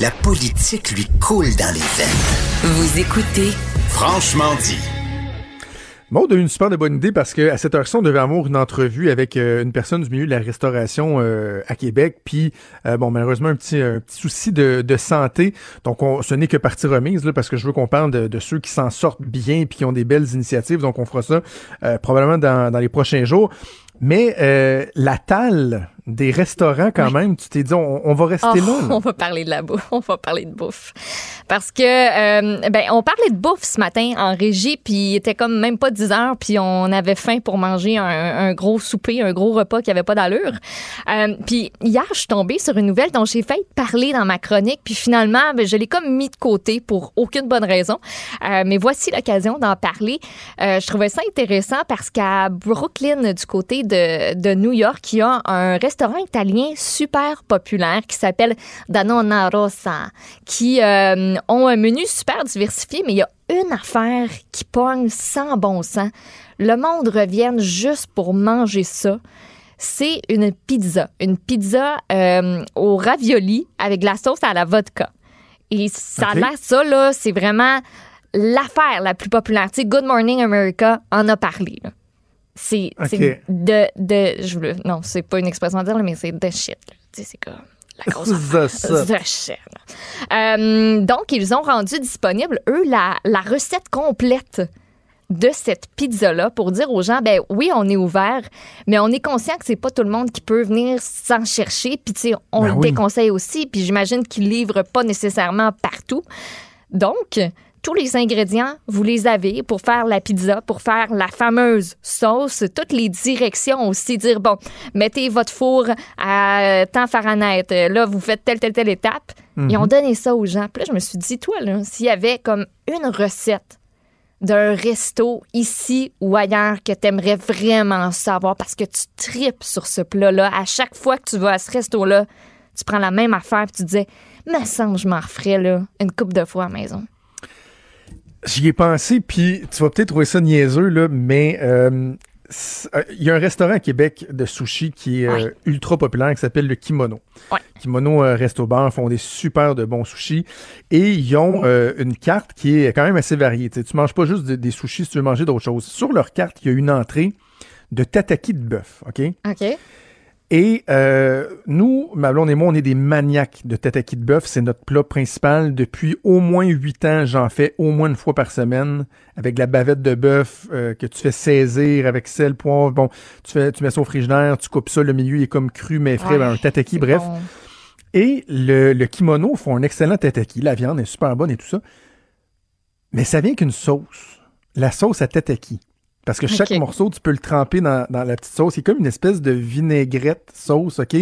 La politique lui coule dans les veines. Vous écoutez Franchement dit. Maud a eu une super de bonne idée parce qu'à cette heure-ci, on devait avoir une entrevue avec euh, une personne du milieu de la restauration euh, à Québec. Puis, euh, bon, malheureusement, un petit, un petit souci de, de santé. Donc, on, ce n'est que partie remise, là, parce que je veux qu'on parle de, de ceux qui s'en sortent bien puis qui ont des belles initiatives. Donc, on fera ça euh, probablement dans, dans les prochains jours. Mais euh, la talle des restaurants, quand même, tu t'es dit, on, on va rester Oh, là. là. On va parler de la bouffe. On va parler de bouffe. Parce que, euh, ben, on parlait de bouffe ce matin en régie, puis il était comme même pas 10 heures, puis on avait faim pour manger un, un gros souper, un gros repas qui avait pas d'allure. Euh, puis hier, je suis tombée sur une nouvelle dont j'ai failli parler dans ma chronique, puis finalement, ben, je l'ai comme mis de côté pour aucune bonne raison. Euh, mais voici l'occasion d'en parler. Euh, je trouvais ça intéressant parce qu'à Brooklyn, du côté de, de New York, il y a un restaurant italien super populaire qui s'appelle Danona Rossa, qui euh, ont un menu super diversifié, mais il y a une affaire qui pogne sans bon sens. Le monde revienne juste pour manger ça. C'est une pizza. Une pizza euh, au ravioli avec de la sauce à la vodka. Et ça a Ok. l'air, ça, là, c'est vraiment l'affaire la plus populaire. Tu sais, Good Morning America en a parlé. là. C'est de, de. Je veux, non, c'est pas une expression à dire, mais c'est de shit. là. Tu sais, c'est comme la grosse. The shit, là. Euh, donc, ils ont rendu disponible, eux, la, la recette complète de cette pizza-là pour dire aux gens, ben oui, on est ouvert, mais on est conscient que c'est pas tout le monde qui peut venir s'en chercher. Puis, tu sais, on Ben le oui. déconseille aussi. Puis, j'imagine qu'ils livrent pas nécessairement partout. Donc, tous les ingrédients, vous les avez pour faire la pizza, pour faire la fameuse sauce, toutes les directions aussi, dire, bon, mettez votre four à temps Fahrenheit, Euh, là, vous faites telle, telle, telle étape. Ils ont donné ça aux gens. Puis là, je me suis dit, toi, là, s'il y avait comme une recette d'un resto ici ou ailleurs que tu aimerais vraiment savoir parce que tu tripes sur ce plat-là, à chaque fois que tu vas à ce resto-là, tu prends la même affaire et tu disais, me semble, je m'en referais là, une coupe de fois à la maison. J'y ai pensé, puis tu vas peut-être trouver ça niaiseux, là, mais euh, euh, il y a un restaurant à Québec de sushi qui est euh, ultra populaire qui s'appelle le Kimono. Ouais. Kimono euh, Resto Bar font des super de bons sushis et ils ont euh, une carte qui est quand même assez variée. Tu sais, tu manges pas juste des, des sushis si tu veux manger d'autres choses. Sur leur carte, il y a une entrée de tataki de bœuf, OK? OK. Et euh, nous, ma blonde et moi, on est des maniaques de tataki de bœuf. C'est notre plat principal. Depuis au moins huit ans, j'en fais au moins une fois par semaine avec la bavette de bœuf euh, que tu fais saisir avec sel, poivre. Bon, tu, fais, tu mets ça au frigidaire, tu coupes ça, le milieu il est comme cru mais frais, Ouais, ben, un tataki, bref. bon. Et le, le kimono font un excellent tataki. La viande est super bonne et tout ça. Mais ça vient qu'une sauce. La sauce à tataki. Parce que chaque morceau, tu peux le tremper dans, dans la petite sauce. C'est comme une espèce de vinaigrette sauce, OK?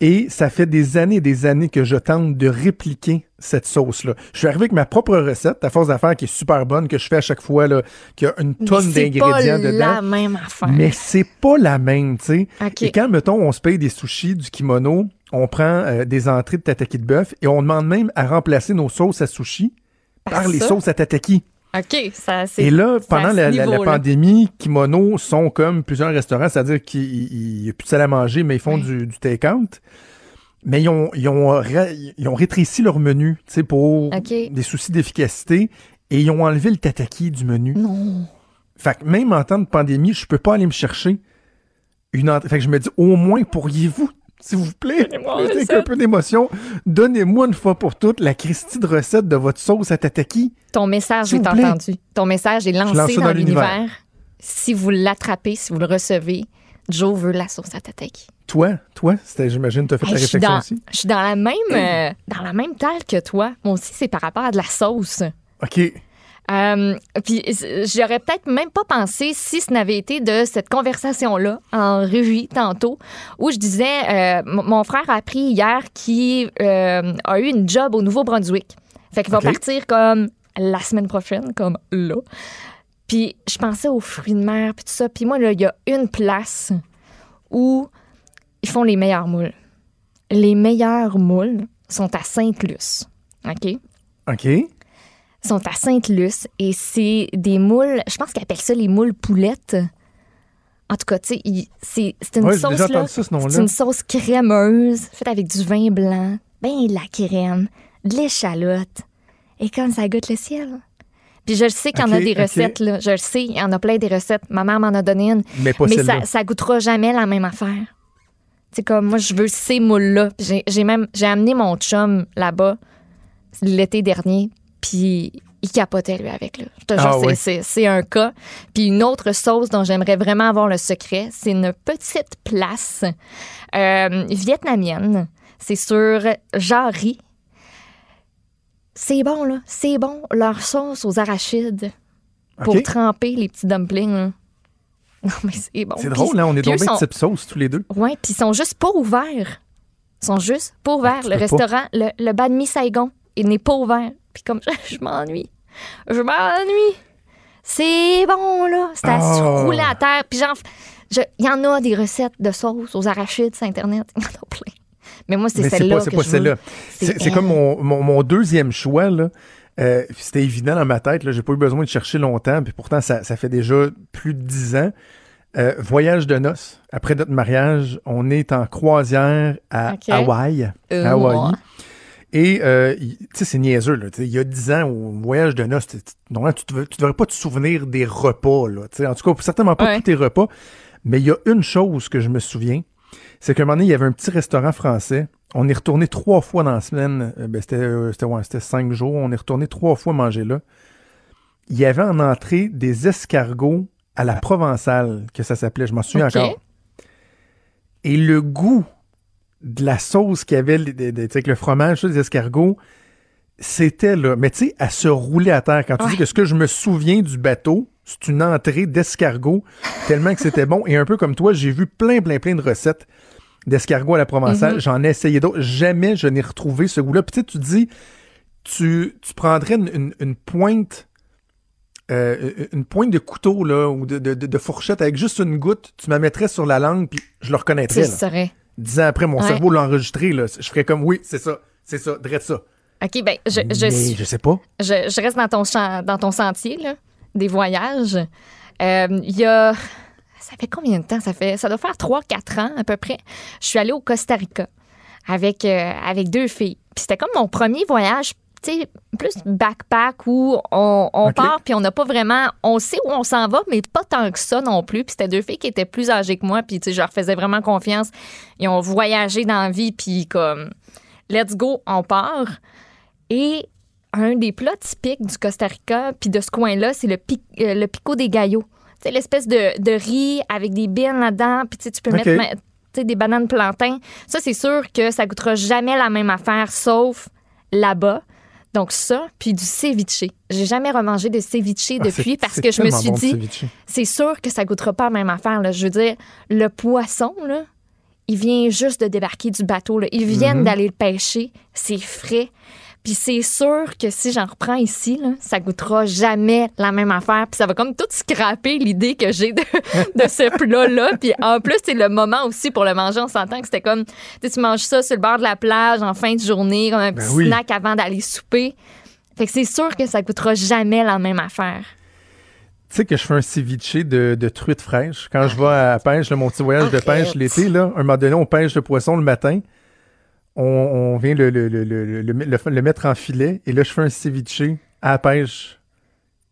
Et ça fait des années et des années que je tente de répliquer cette sauce-là. Je suis arrivé avec ma propre recette, à force d'affaires qui est super bonne, que je fais à chaque fois, là, qui a une tonne c'est d'ingrédients dedans. la même affaire. Mais c'est pas la même, tu sais. Et quand, mettons, on se paye des sushis, du kimono, on prend euh, des entrées de tataki de bœuf et on demande même à remplacer nos sauces à sushi par, Par les sauces à tataki. OK, ça, c'est. Et là, pendant la, la- la niveau-là. pandémie, kimono sont comme plusieurs restaurants, c'est-à-dire qu'il n'y a plus de salle à manger, mais ils font du, du take-out. Mais ils ont, ils, ont, ra- ils ont rétréci leur menu, tu sais, pour des soucis d'efficacité, et ils ont enlevé le tataki du menu. Non. Fait que même en temps de pandémie, je peux pas aller me chercher une entrée. Fait que je me dis, au moins, pourriez-vous, s'il vous plaît, la avec un peu d'émotion, donnez-moi une fois pour toutes la Christie de recette de votre sauce à tataki. Ton message est entendu. Ton message est lancé dans, dans l'univers. Si vous l'attrapez, si vous le recevez, Joe veut la sauce à tataki. Toi, toi, j'imagine, tu as fait Hey, ta je, suis réflexion dans, aussi? je suis dans la même euh, dans la même que toi. Moi aussi, c'est par rapport à de la sauce. OK. Euh, puis j'aurais peut-être même pas pensé si ce n'avait été de cette conversation-là en régie tantôt, où je disais, euh, mon frère a appris hier qu'il euh, a eu une job au Nouveau-Brunswick. Fait qu'il va partir comme la semaine prochaine, comme là. Puis je pensais aux fruits de mer, puis tout ça. Puis moi, là, il y a une place où ils font les meilleurs moules. Les meilleurs moules sont à Sainte-Luce. OK? OK. Sont à Sainte-Luce et c'est des moules, je pense qu'ils appellent ça les moules poulettes. En tout cas, tu sais, c'est une Ouais, sauce là, ça, ce une sauce crémeuse faite avec du vin blanc, ben de la crème, de l'échalote et comme ça goûte le ciel. Puis je le sais qu'il y en a des recettes là, je le sais, il y en a plein des recettes. Ma mère m'en a donné une, Mais pas mais ça, ça goûtera jamais la même affaire. C'est comme moi, je veux ces moules-là. J'ai même j'ai amené mon chum là-bas l'été dernier, puis il capotait lui avec là. Ah c'est- un cas. Puis une autre sauce dont j'aimerais vraiment avoir le secret, c'est une petite place euh, vietnamienne. C'est sur Jarry. C'est bon là, c'est bon leur sauce aux arachides pour tremper les petits dumplings. là. Non mais c'est bon. C'est drôle, hein? On est tombés de sont- type sauce tous les deux. Ouais, puis ils sont juste pas ouverts. Ils sont juste pas ouverts. tu le pas. restaurant, le, le banh mi Saigon, il n'est pas ouvert. Puis comme je, je m'ennuie. Je m'ennuie. C'est bon, là. C'est à se Ah. rouler à terre. Puis genre, il y en a des recettes de sauce aux arachides sur Internet. Il y en a plein. Mais moi, c'est celle-là c'est pas celle-là. C'est comme mon, mon, mon deuxième choix, là. Euh, C'était évident dans ma tête, là. J'ai pas eu besoin de chercher longtemps, puis pourtant, ça, ça fait déjà plus de dix ans. Euh, voyage de noces. Après notre mariage, on est en croisière à. Hawaï. Euh, à Hawaï. Et, euh, tu sais, c'est niaiseux, là. Il y a dix ans, au voyage de noces, normalement, tu ne devrais pas te souvenir des repas, là. En tout cas, certainement pas Ouais. tous tes repas. Mais il y a une chose que je me souviens, c'est qu'à un moment donné, il y avait un petit restaurant français. On est retourné trois fois dans la semaine. Euh, ben, c'était, euh, c'était, ouais, c'était cinq jours. On est retourné trois fois manger là. Il y avait en entrée des escargots à la provençale, que ça s'appelait. Je m'en souviens encore. Et le goût de la sauce qu'il y avait de- avec le fromage, des escargots, c'était là. Mais tu sais, à se rouler à terre. Quand tu Ouais. dis que ce que je me souviens du bateau, c'est une entrée d'escargots, tellement que c'était bon. Et un peu comme toi, j'ai vu plein, plein, plein de recettes d'escargots à la provençale. Mhm. J'en ai essayé d'autres. Jamais je n'ai retrouvé ce goût-là. Puis tu sais, tu dis, tu, tu prendrais une, une- une pointe. euh, une pointe de couteau là, ou de, de- de- de fourchette avec juste une goutte, tu me mettrais sur la langue puis je le reconnaîtrais. C'est. Dix ans après, mon Ouais. cerveau l'a enregistré. Là. Je ferais comme oui, c'est ça, c'est ça, drette ça. OK, ben, je, je Mais suis je sais pas. je, je reste dans ton, champ- dans ton sentier là, des voyages. Euh, Il y a. Ça fait combien de temps? Ça, fait, ça doit faire 3-4 ans à peu près. Je suis allée au Costa Rica avec, euh, avec deux filles. Puis c'était comme mon premier voyage, sais, plus backpack où on, part puis on n'a pas vraiment. On sait où on s'en va, mais pas tant que ça non plus. Puis c'était deux filles qui étaient plus âgées que moi. Puis tu sais, je leur faisais vraiment confiance. Ils ont voyagé dans la vie, puis comme, let's go, on part. Et un des plats typiques du Costa Rica, puis de ce coin-là, c'est le, pic- euh, le pico des gallos. Tu sais, l'espèce de, de riz avec des bines là-dedans, puis tu sais, tu peux mettre des bananes plantains. Ça, c'est sûr que ça goûtera jamais la même affaire, sauf là-bas. Donc ça, puis du ceviche. J'ai jamais remangé de ceviche Ah, depuis parce que je me suis bon, dit, c'est sûr que ça goûtera pas la même affaire. Là. Je veux dire, le poisson, là, il vient juste de débarquer du bateau. Là. Ils viennent Mhm. d'aller le pêcher. C'est frais. Puis c'est sûr que si j'en reprends ici, là, ça goûtera jamais la même affaire. Puis ça va comme tout scraper l'idée que j'ai de, de ce plat-là. Puis en plus, c'est le moment aussi pour le manger. On s'entend que c'était comme, tu manges ça sur le bord de la plage en fin de journée, comme un Ben petit oui. snack avant d'aller souper. Fait que c'est sûr que ça goûtera jamais la même affaire. Tu sais que je fais un ceviche de, de truite fraîche. Quand je vais à la pêche, là, mon petit voyage de pêche l'été, là, un moment donné, on pêche le poisson le matin. On, on vient le, le, le, le, mettre en filet. Et là, je fais un ceviche à la pêche.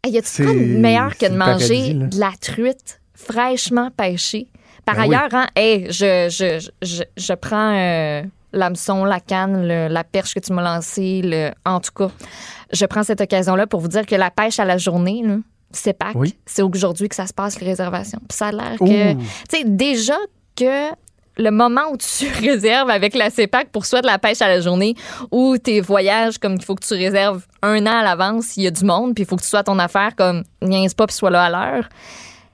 Hey, y C'est- pas de meilleur que de manger paradis, de la truite fraîchement pêchée? Par Ben ailleurs, hein, hey, je, je, je, je prends euh, l'hameçon, la canne, le- la perche que tu m'as lancée, le, en tout cas, je prends cette occasion-là pour vous dire que la pêche à la journée, là, c'est Pâques, Oui. c'est aujourd'hui que ça se passe, les réservations. Puis ça a l'air que... Tu sais, déjà que le moment où tu réserves avec la CEPAC pour soit de la pêche à la journée ou tes voyages, comme il faut que tu réserves un an à l'avance, il y a du monde, puis il faut que tu sois ton affaire comme niaise pas puis sois là à l'heure.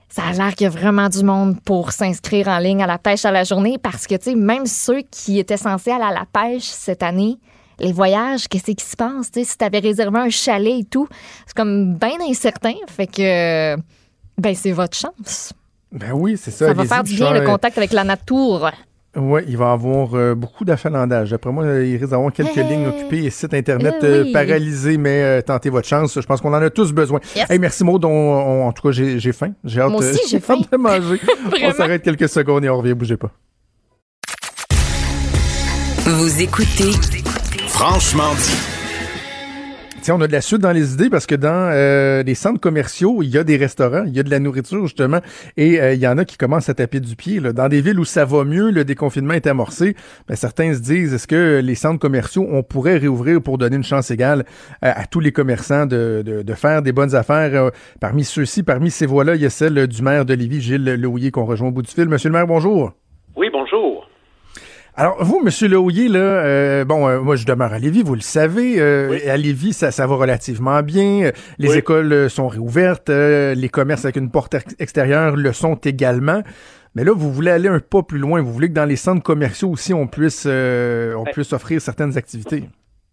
Ça a l'air qu'il y a vraiment du monde pour s'inscrire en ligne à la pêche à la journée parce que, tu sais, même ceux qui étaient censés aller à la pêche cette année, les voyages, qu'est-ce qui se passe? Tu sais, si tu avais réservé un chalet et tout, c'est comme bien incertain. Fait que, ben, c'est votre chance. Ben oui, c'est ça. Ça va faire du bien, le contact avec la nature. Oui, il va avoir euh, beaucoup d'achalandage. D'après moi, il risque d'avoir quelques Hey. lignes occupées et sites Internet Eh euh, oui. paralysés, mais euh, tentez votre chance. Je pense qu'on en a tous besoin. Yes. Hey, merci Maud. On- on- en tout cas, j'ai j'ai faim. J'ai hâte, Moi aussi, euh, j'ai faim. hâte de manger. on s'arrête quelques secondes et on revient. Bougez pas. Vous écoutez Franchement dit. Tiens, on a de la suite dans les idées parce que dans euh, les centres commerciaux, il y a des restaurants, il y a de la nourriture justement, et euh, il y en a qui commencent à taper du pied. Dans des villes où ça va mieux, le déconfinement est amorcé, ben, certains se disent, est-ce que les centres commerciaux, on pourrait réouvrir pour donner une chance égale à, à tous les commerçants de, faire des bonnes affaires? Euh, parmi ceux-ci, parmi ces voix-là, il y a celle du maire de Lévis, Gilles Lehouillier, qu'on rejoint au bout du fil. Monsieur le maire, bonjour. Oui, bonjour. Alors, vous, Monsieur Lehouillier, là, euh, bon, euh, moi, je demeure à Lévis, vous le savez. euh, Oui. À Lévis, ça, ça va relativement bien. Les Oui. écoles euh, sont réouvertes. euh, les commerces avec une porte ex- extérieure le sont également. Mais là, vous voulez aller un pas plus loin. Vous voulez que dans les centres commerciaux aussi, on puisse, euh, on Ouais. puisse offrir certaines activités.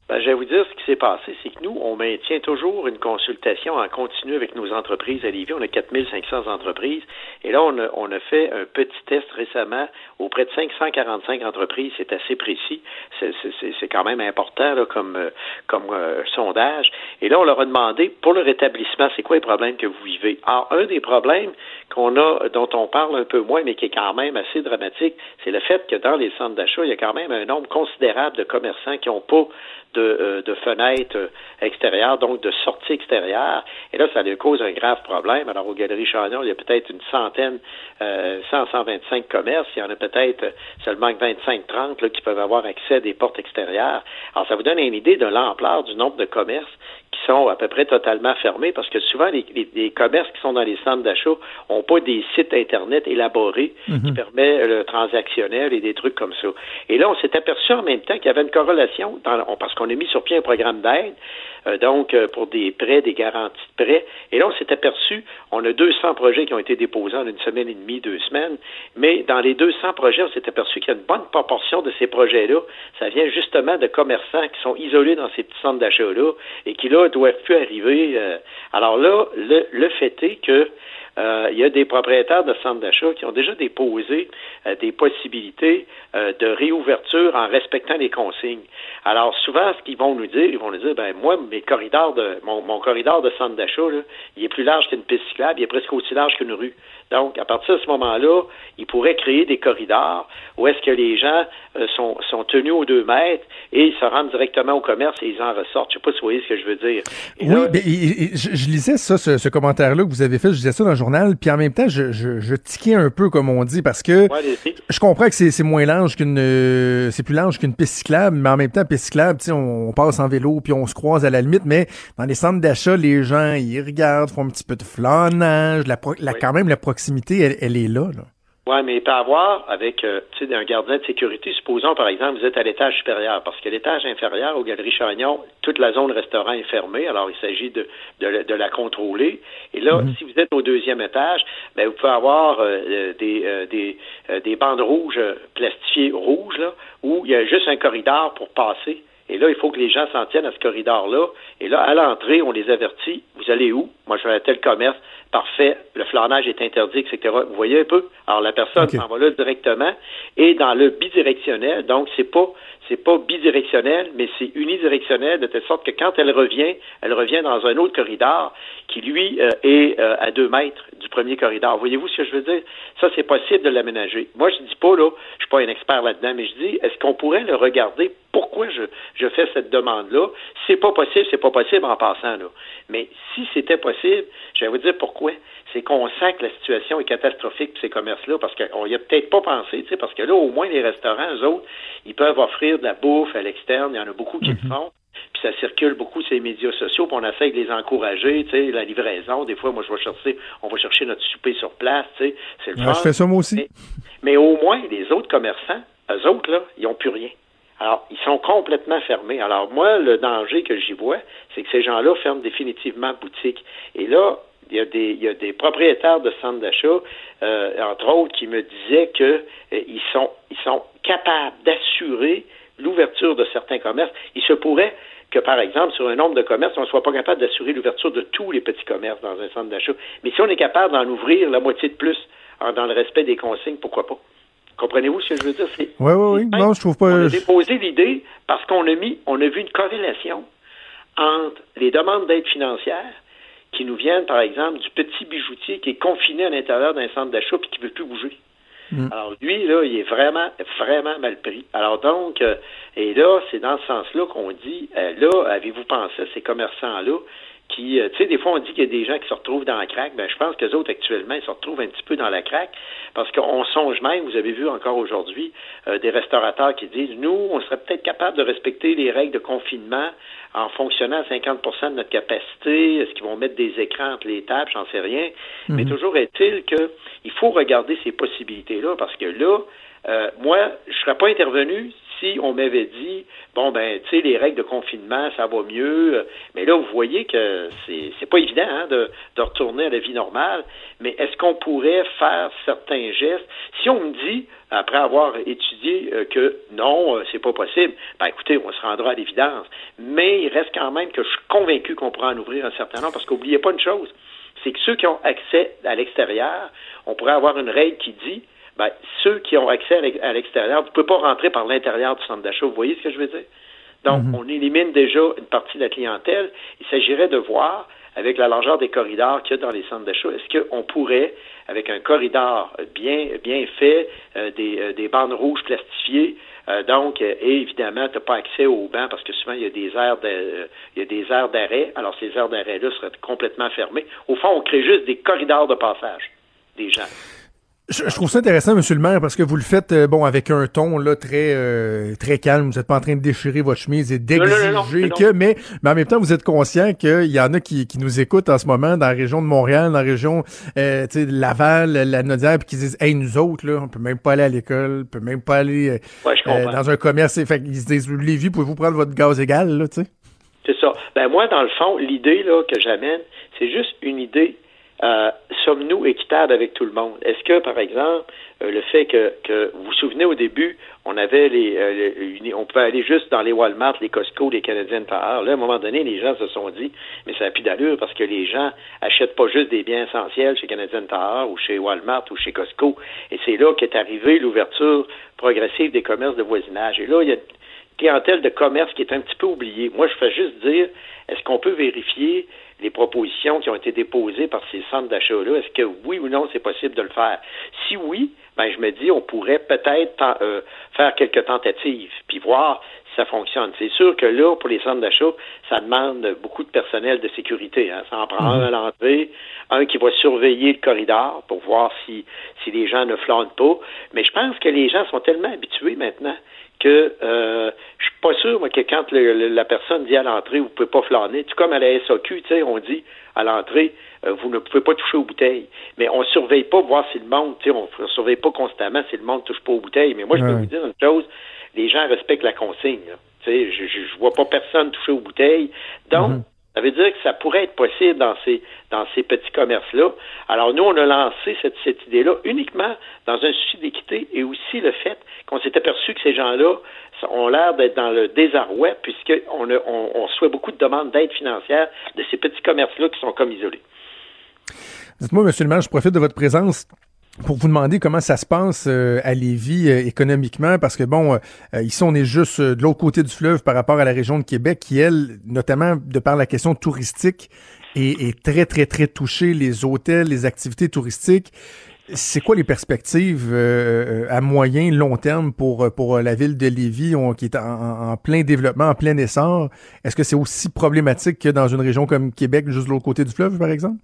Ben, je vais vous dire passé, c'est que nous, on maintient toujours une consultation en continu avec nos entreprises à Lévis. On a 4500 entreprises. Et là, on a, fait un petit test récemment auprès de 545 entreprises. C'est assez précis. C'est- quand même important comme, euh, euh, sondage. Et là, on leur a demandé, pour le rétablissement, c'est quoi les problèmes que vous vivez? Alors, un des problèmes qu'on a, dont on parle un peu moins, mais qui est quand même assez dramatique, c'est le fait que dans les centres d'achat, il y a quand même un nombre considérable de commerçants qui n'ont pas de, euh, de fenêtres euh, extérieures, donc de sorties extérieures. Et là, ça lui cause un grave problème. Alors, aux Galeries Chagnon, il y a peut-être une centaine, euh, 100, 125 commerces. Il y en a peut-être euh, seulement 25-30 là, qui peuvent avoir accès à des portes extérieures. Alors, ça vous donne une idée de l'ampleur du nombre de commerces qui sont à peu près totalement fermés parce que souvent, les, les- les commerces qui sont dans les centres d'achat n'ont pas des sites Internet élaborés qui permettent le transactionnel et des trucs comme ça. Et là, on s'est aperçu en même temps qu'il y avait une corrélation dans, on- parce qu'on a mis sur pied un programme d'aide, euh, donc euh, pour des prêts, des garanties de prêts. Et là, on s'est aperçu, on a 200 projets qui ont été déposés en une semaine et demie, deux semaines, mais dans les 200 projets, on s'est aperçu qu'il y a une bonne proportion de ces projets-là, ça vient justement de commerçants qui sont isolés dans ces petits centres d'achat-là et qui, là, doivent plus arriver. euh. Alors là, le, le fait est que euh, il y a des propriétaires de centres d'achat qui ont déjà déposé euh, des possibilités euh, de réouverture en respectant les consignes. Alors souvent, ce qu'ils vont nous dire, ils vont nous dire, ben moi, mes corridors de mon, mon corridor de centre d'achat, il est plus large qu'une piste cyclable, il est presque aussi large qu'une rue. Donc, à partir de ce moment-là, ils pourraient créer des corridors où est-ce que les gens euh, sont, sont tenus aux deux mètres et ils se rendent directement au commerce et ils en ressortent. Je sais pas si vous voyez ce que je veux dire. Et Oui, là, ben, et- et- je, je lisais ça, ce, ce commentaire-là que vous avez fait, je lisais ça dans le journal, puis en même temps, je, je, je tiquais un peu, comme on dit, parce que ouais, je comprends que c'est moins large qu'une euh, c'est plus large qu'une piste cyclable, mais en même temps, piste cyclable, tu sais, on, on passe en vélo puis on se croise à la limite, mais dans les centres d'achat, les gens ils regardent, font un petit peu de flânage, la, pro- la- Oui. quand même la proximité, elle, elle est là. là. Oui, mais il peut avoir avec euh, un gardien de sécurité, supposons par exemple vous êtes à l'étage supérieur, parce que l'étage inférieur aux Galeries Chagnon, toute la zone restaurant est fermée, alors il s'agit de, de, la- de la contrôler. Et là, si vous êtes au deuxième étage, ben, vous pouvez avoir euh, euh, des, euh, des, des bandes rouges plastifiées rouges, là, où il y a juste un corridor pour passer. Et là, il faut que les gens s'en tiennent à ce corridor-là. Et là, à l'entrée, on les avertit. Vous allez où? Moi, je vais à tel commerce. Parfait. Le flanage est interdit, etc. Vous voyez un peu? Alors, la personne Ok. s'en va là directement. Et dans le bidirectionnel, donc, c'est pas, c'est pas bidirectionnel, mais c'est unidirectionnel, de telle sorte que quand elle revient, elle revient dans un autre corridor qui, lui, euh, est euh, à deux mètres du premier corridor. Voyez-vous ce que je veux dire? Ça, c'est possible de l'aménager. Moi, je dis pas, là, je suis pas un expert là-dedans, mais je dis, est-ce qu'on pourrait le regarder? Pourquoi je, je fais cette demande-là? C'est pas possible, c'est pas possible en passant, là. Mais si c'était possible, je vais vous dire pourquoi. C'est qu'on sent que la situation est catastrophique pour ces commerces-là, parce qu'on y a peut-être pas pensé, tu sais, parce que là, au moins, les restaurants, eux autres, ils peuvent offrir de la bouffe à l'externe. Il y en a beaucoup qui le font. Puis ça circule beaucoup sur les médias sociaux, puis on essaie de les encourager, tu sais, la livraison. Des fois, moi, je vais chercher, on va chercher notre souper sur place, tu sais. C'est le Ouais, fun. je fais ça moi aussi. Mais, mais au moins, les autres commerçants, eux autres, là, ils n'ont plus rien. Alors, ils sont complètement fermés. Alors, moi, le danger que j'y vois, c'est que ces gens-là ferment définitivement boutique. Et là, il y a des, il y a des propriétaires de centres d'achat, euh, entre autres, qui me disaient que euh, ils sont, ils sont capables d'assurer l'ouverture de certains commerces. Il se pourrait que, par exemple, sur un nombre de commerces, on ne soit pas capable d'assurer l'ouverture de tous les petits commerces dans un centre d'achat. Mais si on est capable d'en ouvrir la moitié de plus dans le respect des consignes, pourquoi pas? Comprenez-vous ce que je veux dire? Oui, oui, oui. Non, je trouve pas. On a déposé l'idée parce qu'on a mis, on a vu une corrélation entre les demandes d'aide financière qui nous viennent, par exemple, du petit bijoutier qui est confiné à l'intérieur d'un centre d'achat et qui ne veut plus bouger. Mm. Alors lui, là, il est vraiment, vraiment mal pris. Alors donc, euh, et là, c'est dans ce sens-là qu'on dit, euh, là, avez-vous pensé à ces commerçants-là? Qui, euh, tu sais, des fois on dit qu'il y a des gens qui se retrouvent dans la craque. Ben, je pense que les autres actuellement, ils se retrouvent un petit peu dans la craque parce qu'on songe même, vous avez vu encore aujourd'hui, des restaurateurs qui disent, nous, on serait peut-être capable de respecter les règles de confinement en fonctionnant à 50% de notre capacité, est-ce qu'ils vont mettre des écrans entre les tables, j'en sais rien. Mais mhm. toujours est-il qu'il faut regarder ces possibilités-là, parce que là, euh, moi, je serais pas intervenu si on m'avait dit, bon, ben, tu sais, les règles de confinement, ça va mieux, mais là, vous voyez que c'est, c'est pas évident hein, de, de retourner à la vie normale, mais est-ce qu'on pourrait faire certains gestes? Si on me dit, après avoir étudié, euh, que non, euh, c'est pas possible, ben, écoutez, on se rendra à l'évidence, mais il reste quand même que je suis convaincu qu'on pourra en ouvrir un certain nombre, parce qu'oubliez pas une chose, c'est que ceux qui ont accès à l'extérieur, on pourrait avoir une règle qui dit, ben, ceux qui ont accès à l'extérieur, vous ne pouvez pas rentrer par l'intérieur du centre d'achat. Vous voyez ce que je veux dire? Donc, mhm. on élimine déjà une partie de la clientèle. Il s'agirait de voir, avec la largeur des corridors qu'il y a dans les centres d'achat, est-ce qu'on pourrait, avec un corridor bien, bien fait, euh, des, euh, des, bandes rouges plastifiées, euh, donc, et évidemment, tu n'as pas accès aux bancs parce que souvent, il y a des aires de, il y a des aires d'arrêt. Alors, ces aires d'arrêt-là seraient complètement fermées. Au fond, on crée juste des corridors de passage des gens. Je, trouve ça intéressant, Monsieur le maire, parce que vous le faites euh, bon avec un ton là très euh, très calme. Vous n'êtes pas en train de déchirer votre chemise et d'exiger que, mais, mais en même temps, vous êtes conscient qu'il y en a qui, qui nous écoutent en ce moment dans la région de Montréal, dans la région euh, de Laval, la Nodière, puis qui disent Hey, nous autres, là, on peut même pas aller à l'école, on peut même pas aller euh, dans un commerce. Fait ils se disent Lévi, pouvez-vous prendre votre gaz égal, là, tu sais? C'est ça. Ben moi, dans le fond, l'idée là que j'amène, c'est juste une idée euh, sommes-nous équitables avec tout le monde? Est-ce que, par exemple, euh, le fait que, que, vous vous souvenez au début, on avait les, euh, on pouvait aller juste dans les Walmart, les Costco, les Canadiens Tire. Là, à un moment donné, les gens se sont dit, mais ça n'a plus d'allure parce que les gens achètent pas juste des biens essentiels chez Canadian Tire ou chez Walmart ou chez Costco. Et c'est là qu'est arrivée l'ouverture progressive des commerces de voisinage. Et là, il y a une clientèle de commerce qui est un petit peu oubliée. Moi, je fais juste dire, est-ce qu'on peut vérifier les propositions qui ont été déposées par ces centres d'achat-là, est-ce que oui ou non c'est possible de le faire? Si oui, ben je me dis on pourrait peut-être euh, faire quelques tentatives, puis voir si ça fonctionne. C'est sûr que là, pour les centres d'achat, ça demande beaucoup de personnel de sécurité. Hein. Ça en prend un à l'entrée, un qui va surveiller le corridor pour voir si, si les gens ne flânent pas. Mais je pense que les gens sont tellement habitués maintenant que euh, je suis pas sûr moi, que quand la personne dit à l'entrée vous pouvez pas flâner, tout comme à la SAQ, tu sais, on dit à l'entrée euh, vous ne pouvez pas toucher aux bouteilles, mais on surveille pas voir si le monde, tu sais, on, ne surveille pas constamment si le monde touche pas aux bouteilles. Mais moi, je peux vous dire une chose, les gens respectent la consigne. Tu sais, je, je, vois pas personne toucher aux bouteilles, donc. Mhm. Ça veut dire que ça pourrait être possible dans ces, dans ces petits commerces-là. Alors, nous, on a lancé cette, cette idée-là uniquement dans un souci d'équité et aussi le fait qu'on s'est aperçu que ces gens-là ont l'air d'être dans le désarroi puisqu'on on, on reçoit beaucoup de demandes d'aide financière de ces petits commerces-là qui sont comme isolés. Dites-moi, M. le maire, je profite de votre présence pour vous demander comment ça se passe euh, à Lévis euh, économiquement, parce que bon, euh, ici on est juste de l'autre côté du fleuve par rapport à la région de Québec, qui elle, notamment de par la question touristique, est, est très très très touchée. Les hôtels, les activités touristiques. C'est quoi les perspectives à moyen, long terme pour pour la ville de Lévis, qui est en, en, plein développement, en plein essor? Est-ce que c'est aussi problématique que dans une région comme Québec, juste de l'autre côté du fleuve, par exemple?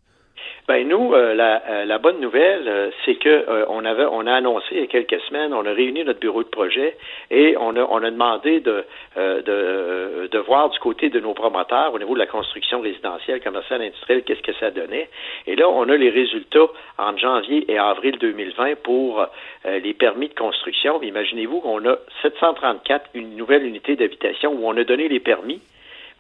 Ben nous, euh, la, euh, la, bonne nouvelle, euh, c'est que on avait, on a annoncé il y a quelques semaines, on a réuni notre bureau de projet et on a, on a demandé de, de, de voir du côté de nos promoteurs au niveau de la construction résidentielle, commerciale, industrielle, qu'est-ce que ça donnait. Et là, on a les résultats en janvier et avril 2020 pour les permis de construction. Imaginez-vous qu'on a 734 une nouvelle unité d'habitation où on a donné les permis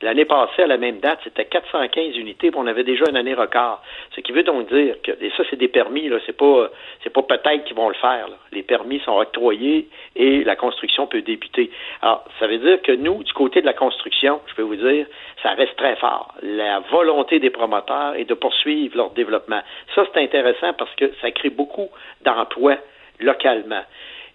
L'année passée, à la même date, c'était 415 unités, puis on avait déjà une année record. Ce qui veut donc dire que, et ça, c'est des permis, là, c'est pas, c'est pas peut-être qu'ils vont le faire. là. Les permis sont octroyés et la construction peut débuter. Alors, ça veut dire que nous, du côté de la construction, je peux vous dire, ça reste très fort. La volonté des promoteurs est de poursuivre leur développement. Ça, c'est intéressant parce que ça crée beaucoup d'emplois localement.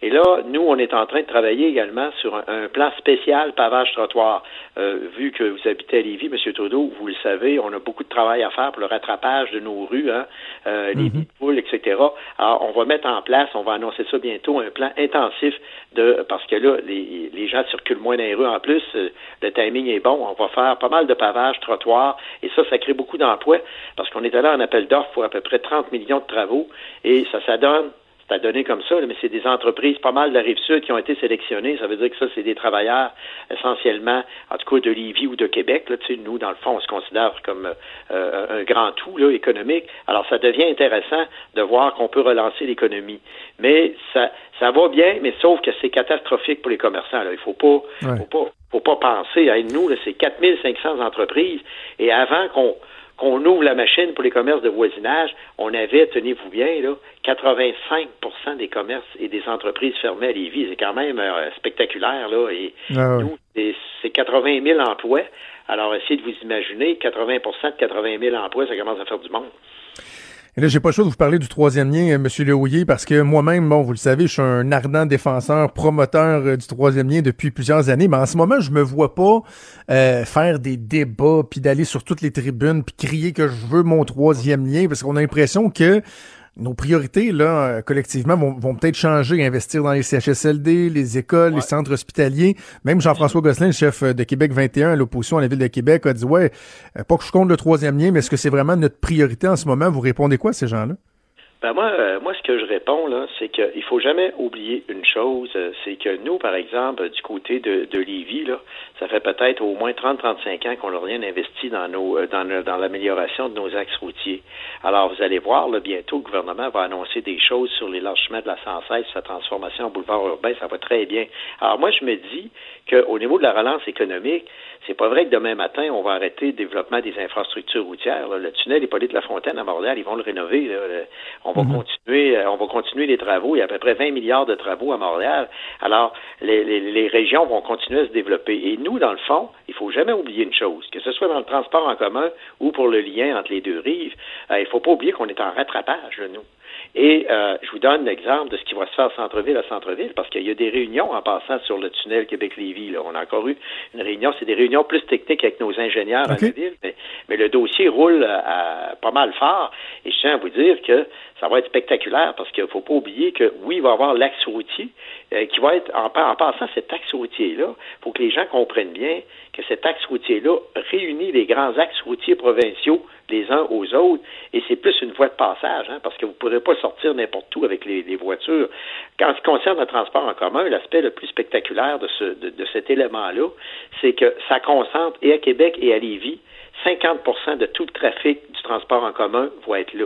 Et là, nous, on est en train de travailler également sur un, un plan spécial pavage trottoir. Euh, vu que vous habitez à Lévis, M. Trudeau, vous le savez, on a beaucoup de travail à faire pour le rattrapage de nos rues, hein, euh, les vies de poules, etc. Alors, on va mettre en place, on va annoncer ça bientôt, un plan intensif de parce que là, les, les gens circulent moins dans les rues. En plus, euh, le timing est bon. On va faire pas mal de pavage, trottoirs, et ça, ça crée beaucoup d'emplois parce qu'on est allé en appel d'offres pour à peu près 30 millions de travaux, et ça, ça donne c'est à donner comme ça, mais c'est des entreprises, pas mal de la Rive-Sud qui ont été sélectionnées. Ça veut dire que ça, c'est des travailleurs essentiellement, en tout cas de Lévis ou de Québec. Là, tu sais, nous, dans le fond, on se considère comme euh, un grand tout là, économique. Alors, ça devient intéressant de voir qu'on peut relancer l'économie. Mais ça, ça va bien, mais sauf que c'est catastrophique pour les commerçants. Là. Il faut pas, Ouais. faut pas, faut pas penser. à nous, c'est 4500 entreprises. Et avant qu'on qu'on ouvre la machine pour les commerces de voisinage, on avait, tenez-vous bien, là, 85% des commerces et des entreprises fermées à Lévis. C'est quand même euh, spectaculaire, là. Et Ah nous, c'est 80 000 emplois. Alors, essayez de vous imaginer, 80% de 80 000 emplois, ça commence à faire du monde. Et là, j'ai pas le choix de vous parler du troisième lien, euh, Monsieur Lehouillier, parce que moi-même, bon, vous le savez, je suis un ardent défenseur, promoteur euh, du troisième lien depuis plusieurs années, mais en ce moment, je me vois pas euh, faire des débats, puis d'aller sur toutes les tribunes, puis crier que je veux mon troisième lien, parce qu'on a l'impression que nos priorités, là, euh, collectivement, vont, vont peut-être changer, investir dans les CHSLD, les écoles, les centres hospitaliers. Même Jean-François Gosselin, le chef euh, de Québec 21 à l'opposition à la Ville de Québec, a dit, ouais, euh, pas que je compte le troisième lien, mais est-ce que c'est vraiment notre priorité en ce moment? Vous répondez quoi à ces gens-là? Ben moi, euh, moi, ce que je réponds là, c'est qu'il faut jamais oublier une chose, euh, c'est que nous, par exemple, du côté de, de Lévis, là, ça fait peut-être au moins 30-35 ans qu'on n'a rien investi dans nos euh, dans, dans l'amélioration de nos axes routiers. Alors, vous allez voir, là, bientôt, le gouvernement va annoncer des choses sur l'élargissement de la 116, sa transformation en boulevard urbain, ça va très bien. Alors, moi, je me dis qu'au niveau de la relance économique, c'est pas vrai que demain matin, on va arrêter le développement des infrastructures routières. là. Le tunnel Hippolyte La Fontaine à Montréal, ils vont le rénover. là. On va continuer, euh, on va continuer les travaux. Il y a à peu près 20 milliards de travaux à Montréal. Alors, les, les- les régions vont continuer à se développer. Et nous, dans le fond, il faut jamais oublier une chose, que ce soit dans le transport en commun ou pour le lien entre les deux rives, euh, il faut pas oublier qu'on est en rattrapage, nous. Et euh, je vous donne l'exemple de ce qui va se faire centre-ville à centre-ville, parce qu'il y a des réunions en passant sur le tunnel Québec-Lévis. là. On a encore eu une réunion, c'est des réunions plus techniques avec nos ingénieurs à la ville, mais, mais le dossier roule euh, à- pas mal fort. Et je tiens à vous dire que ça va être spectaculaire, parce qu'il ne faut pas oublier que, oui, il va y avoir l'axe routier, euh, qui va être, en, pa- en passant cet axe routier-là, il faut que les gens comprennent bien que cet axe routier-là réunit les grands axes routiers provinciaux les uns aux autres, et c'est plus une voie de passage, hein, parce que vous ne pourrez pas sortir n'importe où avec les, voitures. Quand ce concerne le transport en commun, l'aspect le plus spectaculaire de, ce, de, de cet élément-là, c'est que ça concentre, et à Québec et à Lévis, 50% de tout le trafic du transport en commun va être là.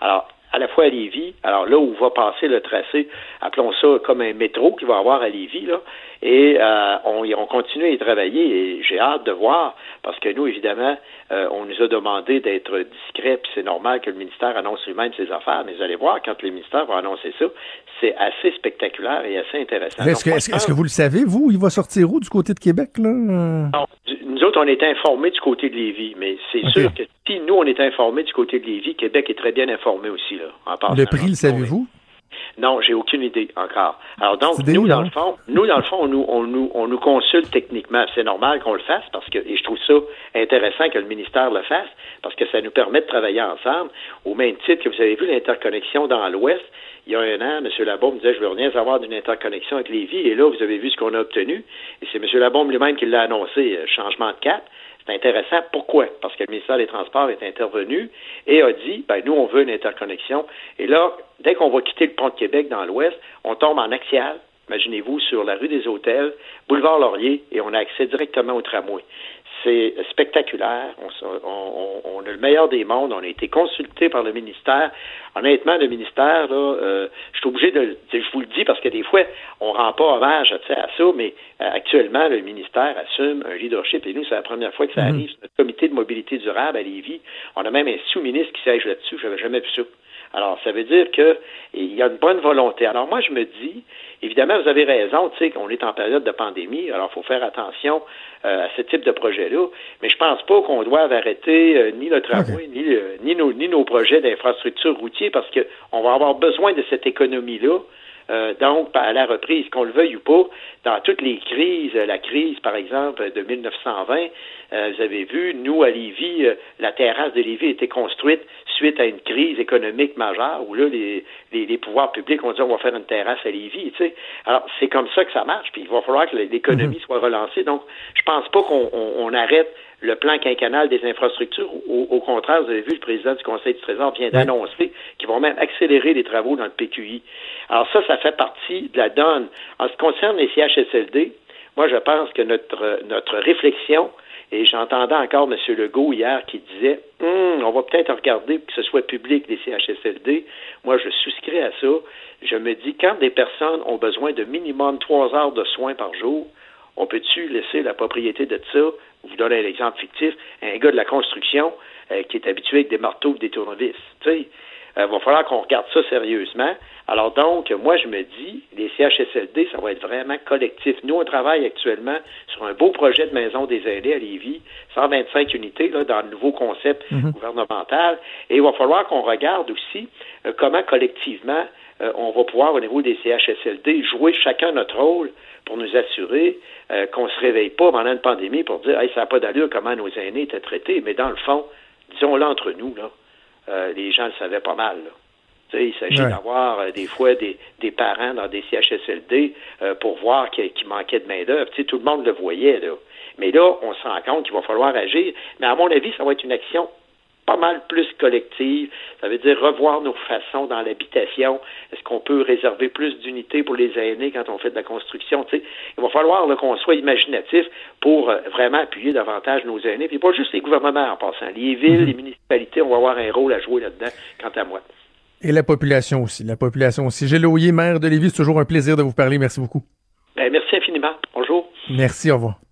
Alors, à la fois à Lévis, alors là où va passer le tracé, appelons ça comme un métro qu'il va avoir à Lévis, là, et euh, on, on continue à y travailler et j'ai hâte de voir, parce que nous, évidemment, euh, on nous a demandé d'être discret, puis c'est normal que le ministère annonce lui-même ses affaires, mais vous allez voir, quand le ministère va annoncer ça, c'est assez spectaculaire et assez intéressant. Est-ce que, est-ce que vous le savez, vous? Il va sortir où du côté de Québec, là? Non, nous autres, on est informés du côté de Lévis, mais c'est sûr que si nous, on est informés du côté de Lévis, Québec est très bien informé aussi, là, en. Le prix, le savez-vous? Non, j'ai aucune idée encore. Alors donc, nous, dans le fond, nous, dans le fond, on nous, on nous, on nous consulte techniquement. C'est normal qu'on le fasse parce que, et je trouve ça intéressant que le ministère le fasse parce que ça nous permet de travailler ensemble. Au même titre que vous avez vu l'interconnexion dans l'Ouest, il y a un an, M. Labaume disait, je veux rien savoir d'une interconnexion avec Lévis. Et là, vous avez vu ce qu'on a obtenu. Et c'est M. Labaume lui-même qui l'a annoncé, euh, changement de cap. C'est intéressant. Pourquoi? Parce que le ministère des Transports est intervenu et a dit, ben, nous, on veut une interconnexion. Et là, dès qu'on va quitter le pont de Québec dans l'Ouest, on tombe en axial imaginez-vous, sur la rue des Hôtels, boulevard Laurier, et on a accès directement au tramway. C'est spectaculaire. On, a le meilleur des mondes. On a été consulté par le ministère. Honnêtement, le ministère, là, euh, je suis obligé de, je vous le dis parce que des fois, on rend pas hommage à ça, mais euh, actuellement, le ministère assume un leadership. Et nous, c'est la première fois que ça mhm. arrive. C'est notre comité de mobilité durable à Lévis. On a même un sous-ministre qui siège là-dessus. Je n'avais jamais vu ça. Alors, ça veut dire qu'il y a une bonne volonté. Alors, moi, je me dis, évidemment, vous avez raison, tu sais, qu'on est en période de pandémie, alors il faut faire attention euh, à ce type de projet-là, mais je pense pas qu'on doive arrêter euh, ni le tramway, ni, ni, nos, ni nos projets d'infrastructure routier, parce qu'on va avoir besoin de cette économie-là euh, donc, à la reprise, qu'on le veuille ou pas, dans toutes les crises, la crise, par exemple, de 1920, euh, vous avez vu, nous, à Lévis, euh, la terrasse de Lévis a été construite suite à une crise économique majeure où là, les, les, pouvoirs publics ont dit on va faire une terrasse à Lévis. Tu sais. Alors, c'est comme ça que ça marche, puis il va falloir que l'économie mhm. soit relancée. Donc, je pense pas qu'on arrête le plan quinquennal des infrastructures. Au, contraire, vous avez vu, le président du Conseil du Trésor vient d'annoncer qu'ils vont même accélérer les travaux dans le PQI. Alors ça, ça fait partie de la donne. En ce qui concerne les CHSLD, moi, je pense que notre, notre réflexion, et j'entendais encore M. Legault hier qui disait hum, on va peut-être regarder que ce soit public les CHSLD. Moi, je souscris à ça. Je me dis, quand des personnes ont besoin de minimum trois heures de soins par jour, on peut-tu laisser la propriété de ça vous donner un exemple fictif, un gars de la construction euh, qui est habitué avec des marteaux ou des tournevis. Il euh, va falloir qu'on regarde ça sérieusement. Alors donc, moi, je me dis, les CHSLD, ça va être vraiment collectif. Nous, on travaille actuellement sur un beau projet de maison des aînés à Lévis, 125 unités là, dans le nouveau concept mhm. gouvernemental. Et il va falloir qu'on regarde aussi euh, comment collectivement on va pouvoir, au niveau des CHSLD, jouer chacun notre rôle pour nous assurer euh, qu'on ne se réveille pas pendant une pandémie pour dire hey, ça n'a pas d'allure comment nos aînés étaient traités. Mais dans le fond, disons-le entre nous, là, euh, les gens le savaient pas mal. Il s'agit d'avoir euh, des fois des, des, parents dans des CHSLD pour voir qu'il manquait de main-d'œuvre. Tout le monde le voyait. Là. Mais là, on se rend compte qu'il va falloir agir. Mais à mon avis, ça va être une action pas mal plus collective. Ça veut dire revoir nos façons dans l'habitation. Est-ce qu'on peut réserver plus d'unités pour les aînés quand on fait de la construction? il va falloir qu'on soit imaginatif pour euh, vraiment appuyer davantage nos aînés. Puis pas juste les gouvernements en passant. Les villes, mhm. les municipalités, on va avoir un rôle à jouer là-dedans, quant à moi. Et la population aussi. La population aussi. Gilles Lauyer, maire de Lévis, c'est toujours un plaisir de vous parler. Merci beaucoup. Ben, merci infiniment. Bonjour. Merci, au revoir.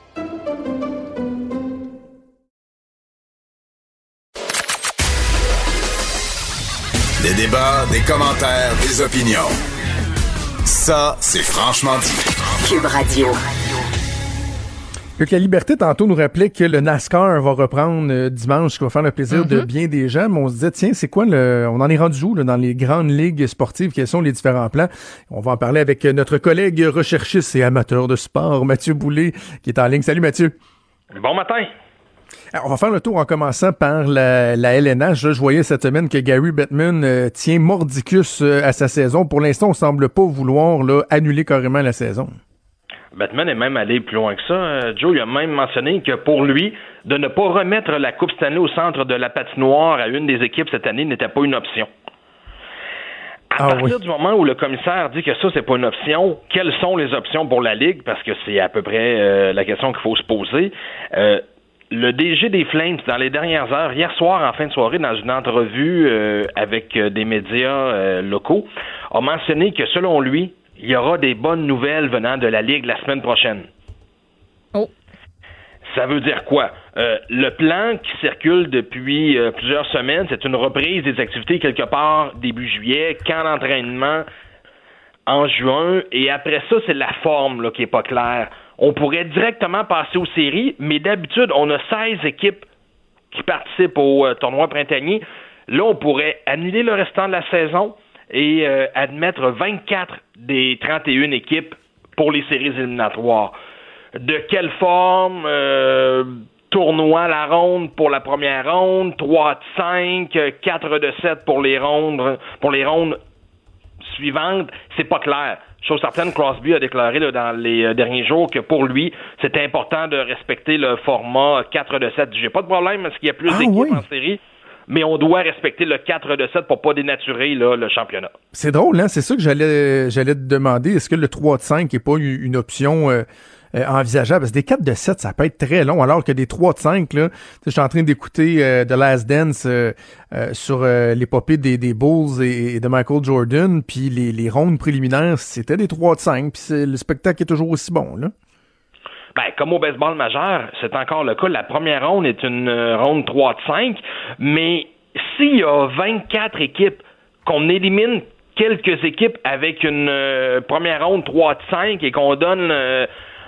Des débats, des commentaires, des opinions. Ça, c'est franchement dit. Cube Radio. Luc La Liberté, tantôt, nous rappelait que le NASCAR va reprendre euh, dimanche, ce qui va faire le plaisir de mhm. bien des gens. Mais on se disait, tiens, c'est quoi le. On en est rendu où dans les grandes ligues sportives? Quels sont les différents plans? On va en parler avec notre collègue recherchiste et amateur de sport, Mathieu Boulay, qui est en ligne. Salut, Mathieu. Bon matin. On va faire le tour en commençant par la, la LNH. Je, voyais cette semaine que Gary Bettman euh, tient mordicus euh, à sa saison. Pour l'instant, on semble pas vouloir là, annuler carrément la saison. Bettman est même allé plus loin que ça. Euh, Joe il a même mentionné que pour lui, de ne pas remettre la Coupe Stanley au centre de la patinoire à une des équipes cette année n'était pas une option. À ah partir du moment où le commissaire dit que ça, c'est pas une option, quelles sont les options pour la Ligue? Parce que c'est à peu près la question qu'il faut se poser le DG des Flames, dans les dernières heures, hier soir, en fin de soirée, dans une entrevue euh, avec euh, des médias euh, locaux, a mentionné que selon lui, il y aura des bonnes nouvelles venant de la Ligue la semaine prochaine. Oh. Ça veut dire quoi? le plan qui circule depuis plusieurs semaines, c'est une reprise des activités quelque part début juillet, quand l'entraînement en juin, et après ça, c'est la forme là, qui est pas claire on pourrait directement passer aux séries, mais d'habitude, on a 16 équipes qui participent au euh, tournoi printanier. Là, on pourrait annuler le restant de la saison et euh, admettre 24 des 31 équipes pour les séries éliminatoires. De quelle forme euh, tournoi la ronde pour la première ronde, 3 de 5, 4 de 7 pour les rondes pour les rondes suivantes, c'est pas clair. Chose certaine, Crosby a déclaré là, dans les euh, derniers jours que pour lui, c'était important de respecter le format 4 de 7. J'ai pas de problème parce qu'il y a plus Ah, d'équipes oui. en série, mais on doit respecter le 4 de 7 pour pas dénaturer là, le championnat. C'est drôle, hein? C'est ça que j'allais j'allais te demander. Est-ce que le 3 de 5 n'est pas une, une option euh, euh, envisageable? Parce que des 4 de 7, ça peut être très long, alors que des 3 de 5, là, je suis en train d'écouter euh, The Last Dance euh, euh, sur euh, l'épopée des, Bulls et, de Michael Jordan, puis les, les rondes préliminaires, c'était des 3 de 5, puis le spectacle est toujours aussi bon, là. Ben, comme au baseball majeur, c'est encore le cas. La première ronde est une ronde 3 de 5, mais s'il y a 24 équipes, qu'on élimine quelques équipes avec une première ronde 3 de 5 et qu'on donne euh,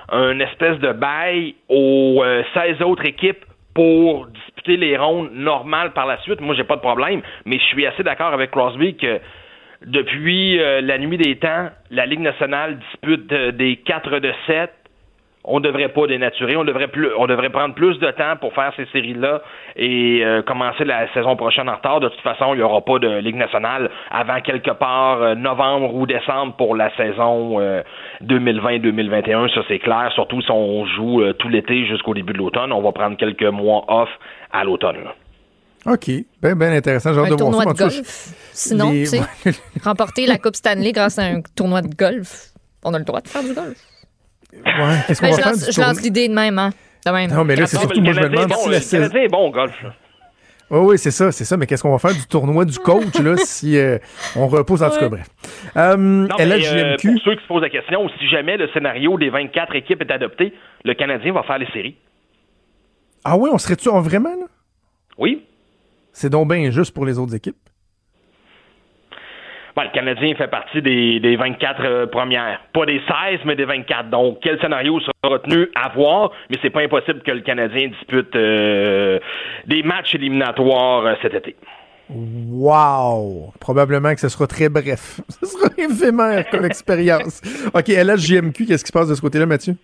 un espèce de bail aux euh, 16 autres équipes pour disputer les rondes normales par la suite, moi j'ai pas de problème, mais je suis assez d'accord avec Crosby que depuis euh, la nuit des temps, la Ligue nationale dispute euh, des 4 de 7 on devrait pas dénaturer, on devrait plus, on devrait prendre plus de temps pour faire ces séries-là et euh, commencer la saison prochaine en retard. De toute façon, il n'y aura pas de Ligue nationale avant quelque part euh, novembre ou décembre pour la saison euh, 2020-2021. Ça c'est clair. Surtout si on joue euh, tout l'été jusqu'au début de l'automne, on va prendre quelques mois off à l'automne. là. OK. Ben, ben intéressant. Hâte Un de tournoi de cas, golf. Sinon, les- tu sais, remporter la Coupe Stanley grâce à un tournoi de golf, on a le droit de faire du golf. Ouais, qu'est-ce qu'on Ben, va je faire du je lance l'idée de même, hein. De même. Non, mais là, c'est Ah, surtout, moi, le je me Canadien demande est bon, si le la saison... Canadien est bon au golf. Oui, oui, c'est ça, c'est ça. Mais qu'est-ce qu'on va faire du tournoi du coach, là, si euh, on repose en tout cas, bref. Euh, Non, mais, euh, pour ceux qui se posent la question, si jamais le scénario des 24 équipes est adopté, le Canadien va faire les séries. ah oui, on serait-tu en vraiment, là? Oui. C'est donc bien injuste pour les autres équipes? Le Canadien fait partie des, des 24 euh, premières. Pas des 16, mais des 24. Donc, quel scénario sera retenu à voir, mais c'est pas impossible que le Canadien dispute euh, des matchs éliminatoires euh, cet été. Wow! Probablement que ce sera très bref. Ce sera éphémère comme expérience. OK, LHJMQ, qu'est-ce qui se passe de ce côté-là, Mathieu?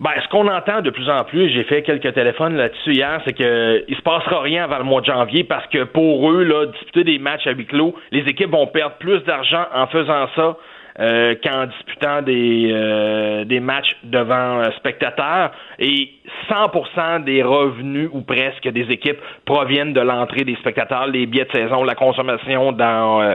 Ben, ce qu'on entend de plus en plus, j'ai fait quelques téléphones là-dessus hier, c'est que il se passera rien avant le mois de janvier parce que pour eux, là, disputer des matchs à huis clos, les équipes vont perdre plus d'argent en faisant ça euh, qu'en disputant des, euh, des matchs devant euh, spectateurs. Et 100% des revenus ou presque des équipes proviennent de l'entrée des spectateurs, les billets de saison, la consommation dans euh,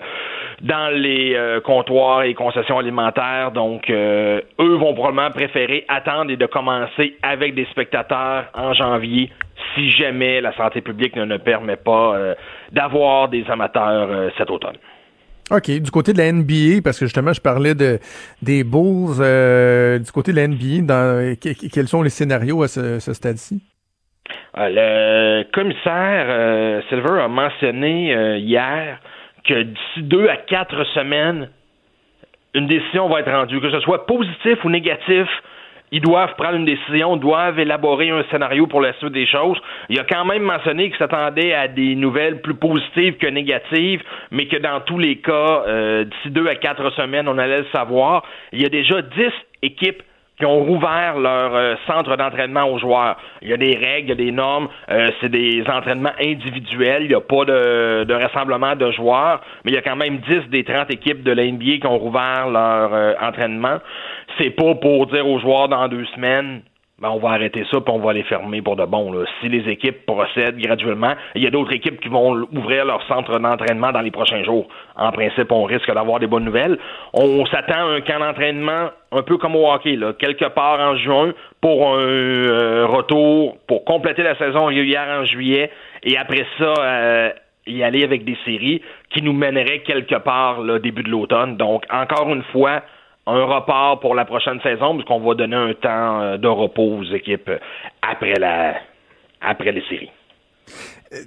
dans les euh, comptoirs et concessions alimentaires. Donc, euh, eux vont probablement préférer attendre et de commencer avec des spectateurs en janvier si jamais la santé publique ne, ne permet pas euh, d'avoir des amateurs cet automne. OK, du côté de la NBA, parce que justement, je parlais de des Bulls, du côté de la NBA, dans, que- quels sont les scénarios à ce, ce stade-ci? Le commissaire Silver a mentionné hier que d'ici deux à quatre semaines, une décision va être rendue, que ce soit positif ou négatif. Ils doivent prendre une décision, doivent élaborer un scénario pour la suite des choses. Il a quand même mentionné qu'il s'attendait à des nouvelles plus positives que négatives, mais que dans tous les cas, euh, d'ici deux à quatre semaines, on allait le savoir. Il y a déjà dix équipes qui ont rouvert leur euh, centre d'entraînement aux joueurs. Il y a des règles, il y a des normes, euh, c'est des entraînements individuels, il n'y a pas de, rassemblement de joueurs, mais il y a quand même 10 des 30 équipes de la qui ont rouvert leur euh, entraînement. C'est pas pour dire aux joueurs dans deux semaines, ben, on va arrêter ça puis on va les fermer pour de bon. Là. Si les équipes procèdent graduellement, il y a d'autres équipes qui vont ouvrir leur centre d'entraînement dans les prochains jours. En principe, on risque d'avoir des bonnes nouvelles. On s'attend à un camp d'entraînement un peu comme au hockey, quelque part en juin pour un euh, retour, pour compléter la saison régulière en juillet et après ça, euh, y aller avec des séries qui nous mèneraient quelque part là, début de l'automne. Donc, encore une fois, un report pour la prochaine saison, puisqu'on va donner un temps euh, de repos aux équipes euh, après la après les séries.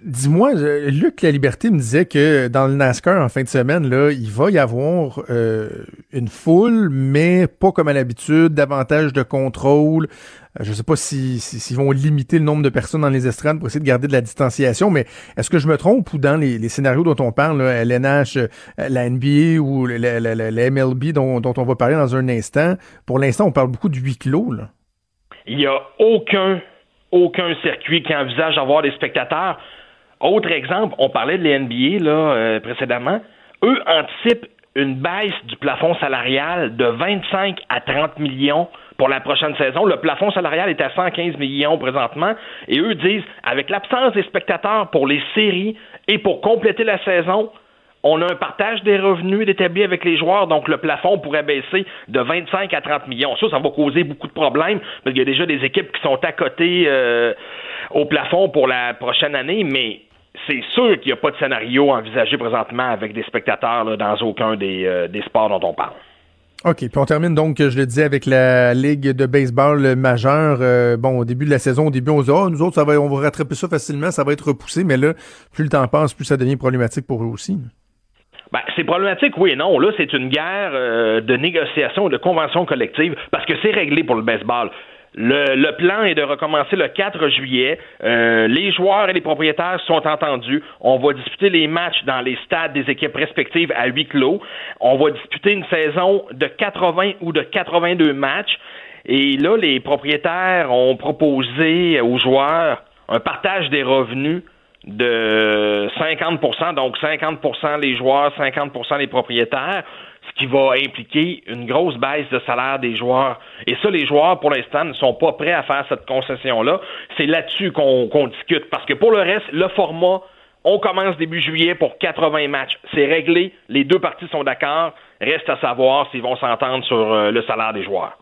Dis-moi, euh, Luc La Liberté me disait que dans le NASCAR en fin de semaine, là, il va y avoir euh, une foule, mais pas comme à l'habitude, davantage de contrôle. Euh, je ne sais pas s'ils si, s'ils vont limiter le nombre de personnes dans les estrades pour essayer de garder de la distanciation, mais est-ce que je me trompe ou dans les, scénarios dont on parle, là, LNH, euh, la NBA ou la, MLB dont, on va parler dans un instant, pour l'instant, on parle beaucoup de huis clos. Là. Il n'y a aucun, aucun circuit qui envisage d'avoir des spectateurs. Autre exemple, on parlait de l'NBA là, euh, précédemment. Eux anticipent une baisse du plafond salarial de 25 à 30 millions pour la prochaine saison. Le plafond salarial est à 115 millions présentement. Et eux disent, avec l'absence des spectateurs pour les séries et pour compléter la saison, on a un partage des revenus d'établi avec les joueurs, donc le plafond pourrait baisser de 25 à 30 millions. Ça, ça va causer beaucoup de problèmes, parce qu'il y a déjà des équipes qui sont à côté euh, au plafond pour la prochaine année, mais c'est sûr qu'il n'y a pas de scénario envisagé présentement avec des spectateurs dans aucun des, euh, des sports dont on parle. OK, puis on termine donc, je le disais, avec la Ligue de baseball majeure. Euh, bon, au début de la saison, au début, on se dit, oh, nous autres, ça va, on va rattraper ça facilement, ça va être repoussé, mais là, plus le temps passe, plus ça devient problématique pour eux aussi. Ben, c'est problématique, oui et non. Là, c'est une guerre euh, de négociation, de convention collective, parce que c'est réglé pour le baseball. Le, le plan est de recommencer le 4 juillet. Euh, les joueurs et les propriétaires sont entendus. On va disputer les matchs dans les stades des équipes respectives à huis clos. On va disputer une saison de 80 ou de 82 matchs. Et là, les propriétaires ont proposé aux joueurs un partage des revenus de 50 donc 50% les joueurs, 50% les propriétaires, ce qui va impliquer une grosse baisse de salaire des joueurs. Et ça, les joueurs, pour l'instant, ne sont pas prêts à faire cette concession-là. C'est là-dessus qu'on discute. Parce que pour le reste, le format, on commence début juillet pour 80 matchs. C'est réglé, les deux parties sont d'accord. Reste à savoir s'ils vont s'entendre sur euh, le salaire des joueurs.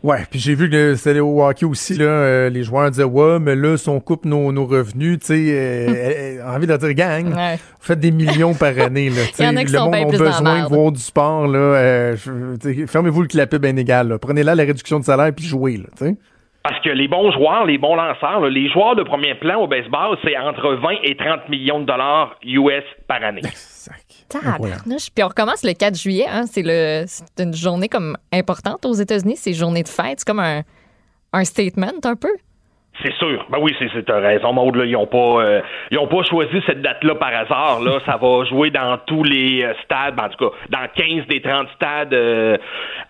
Ouais, puis j'ai vu que c'était au hockey aussi, là, euh, les joueurs disaient, ouais, mais là, si on coupe nos, nos revenus, tu sais, euh, euh, envie de dire, gang, Ouais. vous faites des millions par année, là, tu sais, Il y en a qui le sont monde a besoin de voir du sport, là, euh, je- tu sais, fermez-vous le clapet bien égal, là. prenez là la réduction de salaire puis jouez, là, tu sais. Parce que les bons joueurs, les bons lanceurs, là, les joueurs de premier plan au baseball, c'est entre 20 et 30 millions de dollars US par année. Tabarnouche. Puis on recommence le 4 juillet. Hein, c'est le, c'est une journée comme importante aux États-Unis. C'est journée de fête. C'est comme un, un statement un peu? C'est sûr. Ben oui, c'est, c'est raison, Maud. Là, ils ont pas, euh, ils ont pas choisi cette date-là par hasard. Là, ça va jouer dans tous les euh, stades, ben, en tout cas, dans 15 des 30 stades euh,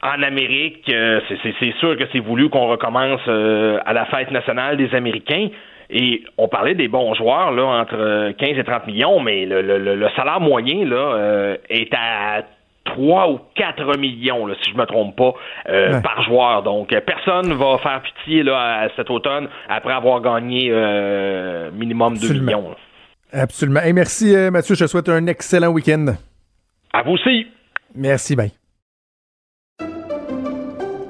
en Amérique. Euh, c'est, c'est, c'est sûr que c'est voulu qu'on recommence euh, à la fête nationale des Américains. Et on parlait des bons joueurs là entre euh, 15 et 30 millions, mais le, le, le- salaire moyen là euh, est à 3 ou 4 millions, là, si je me trompe pas, euh, Ouais. par joueur. Donc, personne va faire pitié là, à cet automne après avoir gagné euh, minimum 2 Absolument. millions. là. Absolument. Et merci, euh, Mathieu, je te souhaite un excellent week-end. À vous aussi. Merci, bye.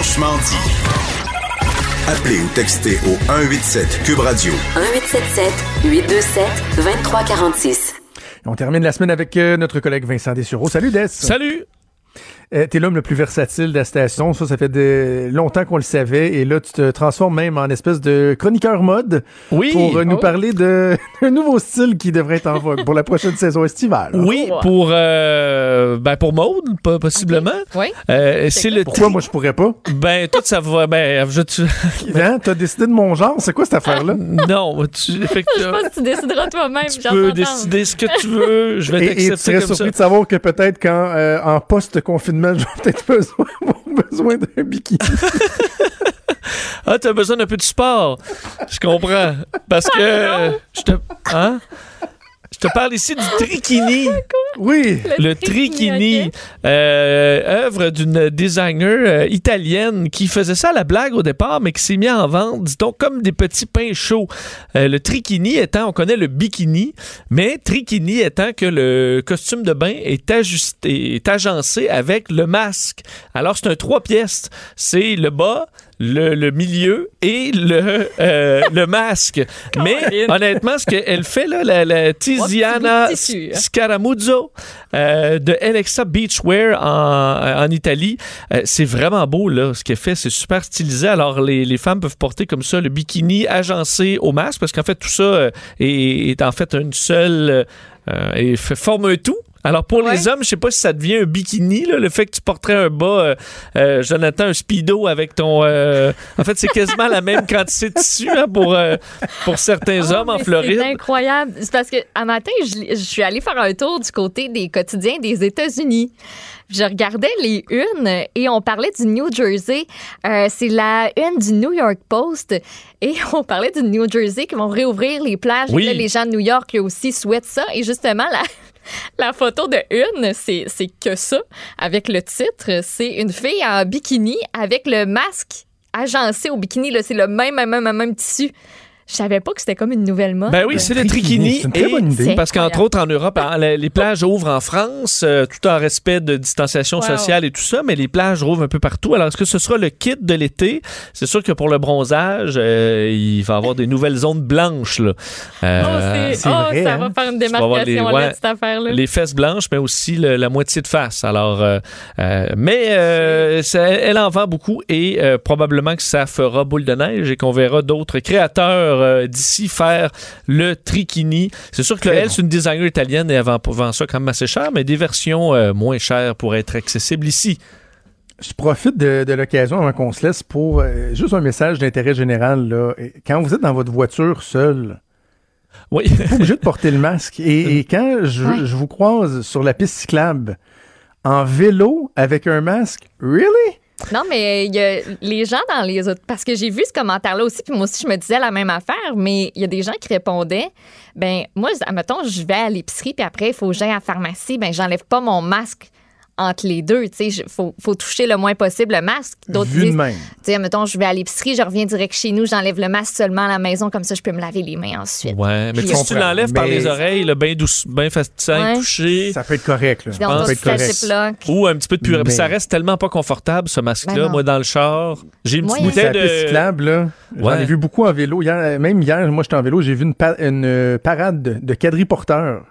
Franchement dit. Appelez ou textez au 187 Cube Radio. 1877 827 2346. Et on termine la semaine avec euh, notre collègue Vincent Dessureau. Salut, Des. Salut! Euh, T'es l'homme le plus versatile de la station. Ça, ça fait de longtemps qu'on le savait. Et là, tu te transformes même en espèce de chroniqueur mode Oui. pour euh, nous Oh. parler de- d'un nouveau style qui devrait être en vogue pour la prochaine saison estivale. Oui, pour, euh, ben pour Maude, pas possiblement. Oui. Euh, c'est le Pourquoi moi je pourrais pas? Ben, toi, ça va. Ben, je, tu, Hein? T'as décidé de mon genre? C'est quoi cette affaire-là? non, tu, Je sais effectivement, pas si tu décideras toi-même. tu peux décider ce que tu veux. Je vais Et, et tu t'accepter serais comme ça. surpris de savoir que peut-être quand euh, en post-confinement, j'aurais peut-être besoin, besoin d'un bikini. Ah, t'as besoin d'un peu de sport. Je comprends. Parce que. euh, je te. Hein? Je te parle ici du trikini. Oui. Le Trichini, euh, œuvre d'une designer euh, italienne qui faisait ça à la blague au départ, mais qui s'est mis en vente, dit-on, comme des petits pains chauds. Euh, le Trichini étant, on connaît le bikini, mais Trichini étant que le costume de bain est ajusté, est agencé avec le masque. Alors c'est un trois pièces. C'est le bas, le, le milieu et le, euh, le masque. Mais honnêtement, ce qu'elle fait, là, la, la Tiziana hein. Scaramuzzo euh, de Alexa Beachwear en, en Italie, euh, c'est vraiment beau, là, ce qu'elle fait. C'est super stylisé. Alors, les, les femmes peuvent porter comme ça le bikini agencé au masque parce qu'en fait, tout ça euh, est, est en fait une seule. euh, et fait- forme un tout. Alors pour les hommes, je sais pas si ça devient un bikini, là, le fait que tu porterais un bas, euh, euh, Jonathan, un speedo avec ton... euh, en fait, c'est quasiment la même quantité de tissu hein, pour, pour certains hommes en Floride. C'est incroyable. C'est parce que à matin, je, je suis allée faire un tour du côté des quotidiens des États-Unis. Je regardais les unes et on parlait du New Jersey. C'est la une du New York Post et on parlait du New Jersey qui vont réouvrir les plages. Oui. Et là, les gens de New York là, aussi souhaitent ça. Et justement, la, la photo de une, c'est que ça. Avec le titre, c'est une fille en bikini avec le masque agencé au bikini. C'est le même, même, même, même tissu. Je savais pas que c'était comme une nouvelle mode. Ben oui, c'est le Trichini, c'est une très bonne idée. Parce qu'entre autres, en Europe, hein, les, les plages ouvrent en France, euh, tout en respect de distanciation Wow. sociale et tout ça, mais les plages rouvrent un peu partout. Alors, est-ce que ce sera le kit de l'été? C'est sûr que pour le bronzage, euh, il va y avoir des nouvelles zones blanches. Là. Euh, Oh, c'est- c'est oh, vrai, ça hein? va faire une démarcation les- là, ouais, cette affaire-là. les fesses blanches, mais aussi le- la moitié de face. Alors, euh, euh, mais euh, ça- elle en vend beaucoup et euh, probablement que ça fera boule de neige et qu'on verra d'autres créateurs euh, d'ici faire le trichini. C'est sûr que elle, bon. c'est une designer italienne et elle vend, vend ça quand même assez cher, mais des versions euh, moins chères pour être accessibles ici. Je profite de, de l'occasion avant qu'on se laisse pour euh, juste un message d'intérêt général. Là. Quand vous êtes dans votre voiture seul, Oui. pas obligé de porter le masque. Et, et quand je, Ouais. je vous croise sur la piste cyclable en vélo avec un masque, really? Non, mais il y a les gens dans les autres. Parce que j'ai vu ce commentaire-là aussi, puis moi aussi, je me disais la même affaire, mais il y a des gens qui répondaient ben moi, admettons, je vais à l'épicerie, puis après, il faut que j'aille à la pharmacie, ben j'enlève pas mon masque entre les deux. Tu sais, il faut, faut toucher le moins possible le masque. D'autres Vu de disent, même. tu sais, admettons, je vais à l'épicerie, je reviens direct chez nous, j'enlève le masque seulement à la maison, comme ça, je peux me laver les mains ensuite. Ouais, mais si tu l'enlèves par les oreilles, là, bien douce, bien facile à Ouais. toucher. Ça peut être correct. Là. Ça peut être correct. Ou un petit peu de purée. Mais- Ça reste tellement pas confortable, ce Ben masque-là. non. Moi, dans le char, j'ai une petite bouteille de... cyclable, là. J'en Ouais. ai vu beaucoup en vélo. Hier, même hier, moi, j'étais en vélo, j'ai vu une, pa- une, euh, parade de, de quadriporteurs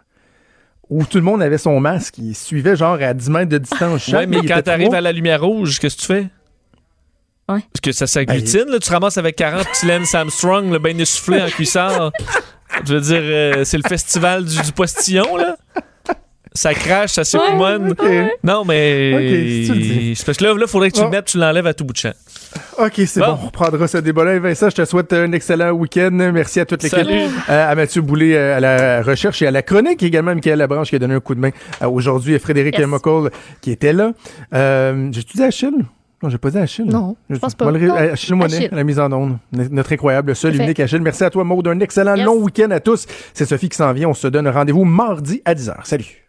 où tout le monde avait son masque. Ils suivaient genre à 10 mètres de distance chaque. Ouais, mais il quand était t'arrives à la lumière rouge, qu'est-ce que tu fais? Ouais. Parce que ça s'agglutine, là. Tu te ramasses avec 40 petits Lance Armstrong, le bien essoufflé en cuissard. Je veux dire, euh, c'est le festival du, du postillon, là. Ça crache, ça s'époumonne. Ok. Non, mais. Ok, si tu le dis. c'est parce que là, il faudrait que tu le mettes, tu l'enlèves à tout bout de champ. OK, c'est Bon. bon. On prendra ce débat-là. Vincent, je te souhaite un excellent week-end. Merci à toute l'équipe. Salut. Euh, à Mathieu Boulet euh, à la recherche et à la chronique également. Michael Labranche qui a donné un coup de main euh, aujourd'hui. Et Frédéric Yes. Qui était là. Euh, J'ai-tu dit Achille? Non, j'ai pas dit Achille. Non, je pense pas. Le- Non. Achille Monet, Achille. à la mise en onde. Notre incroyable, seul Parfait. unique Achille. Merci à toi, Maud. Un excellent Yes. long week-end à tous. C'est Sophie qui s'en vient. On se donne rendez-vous mardi à 10h. Salut.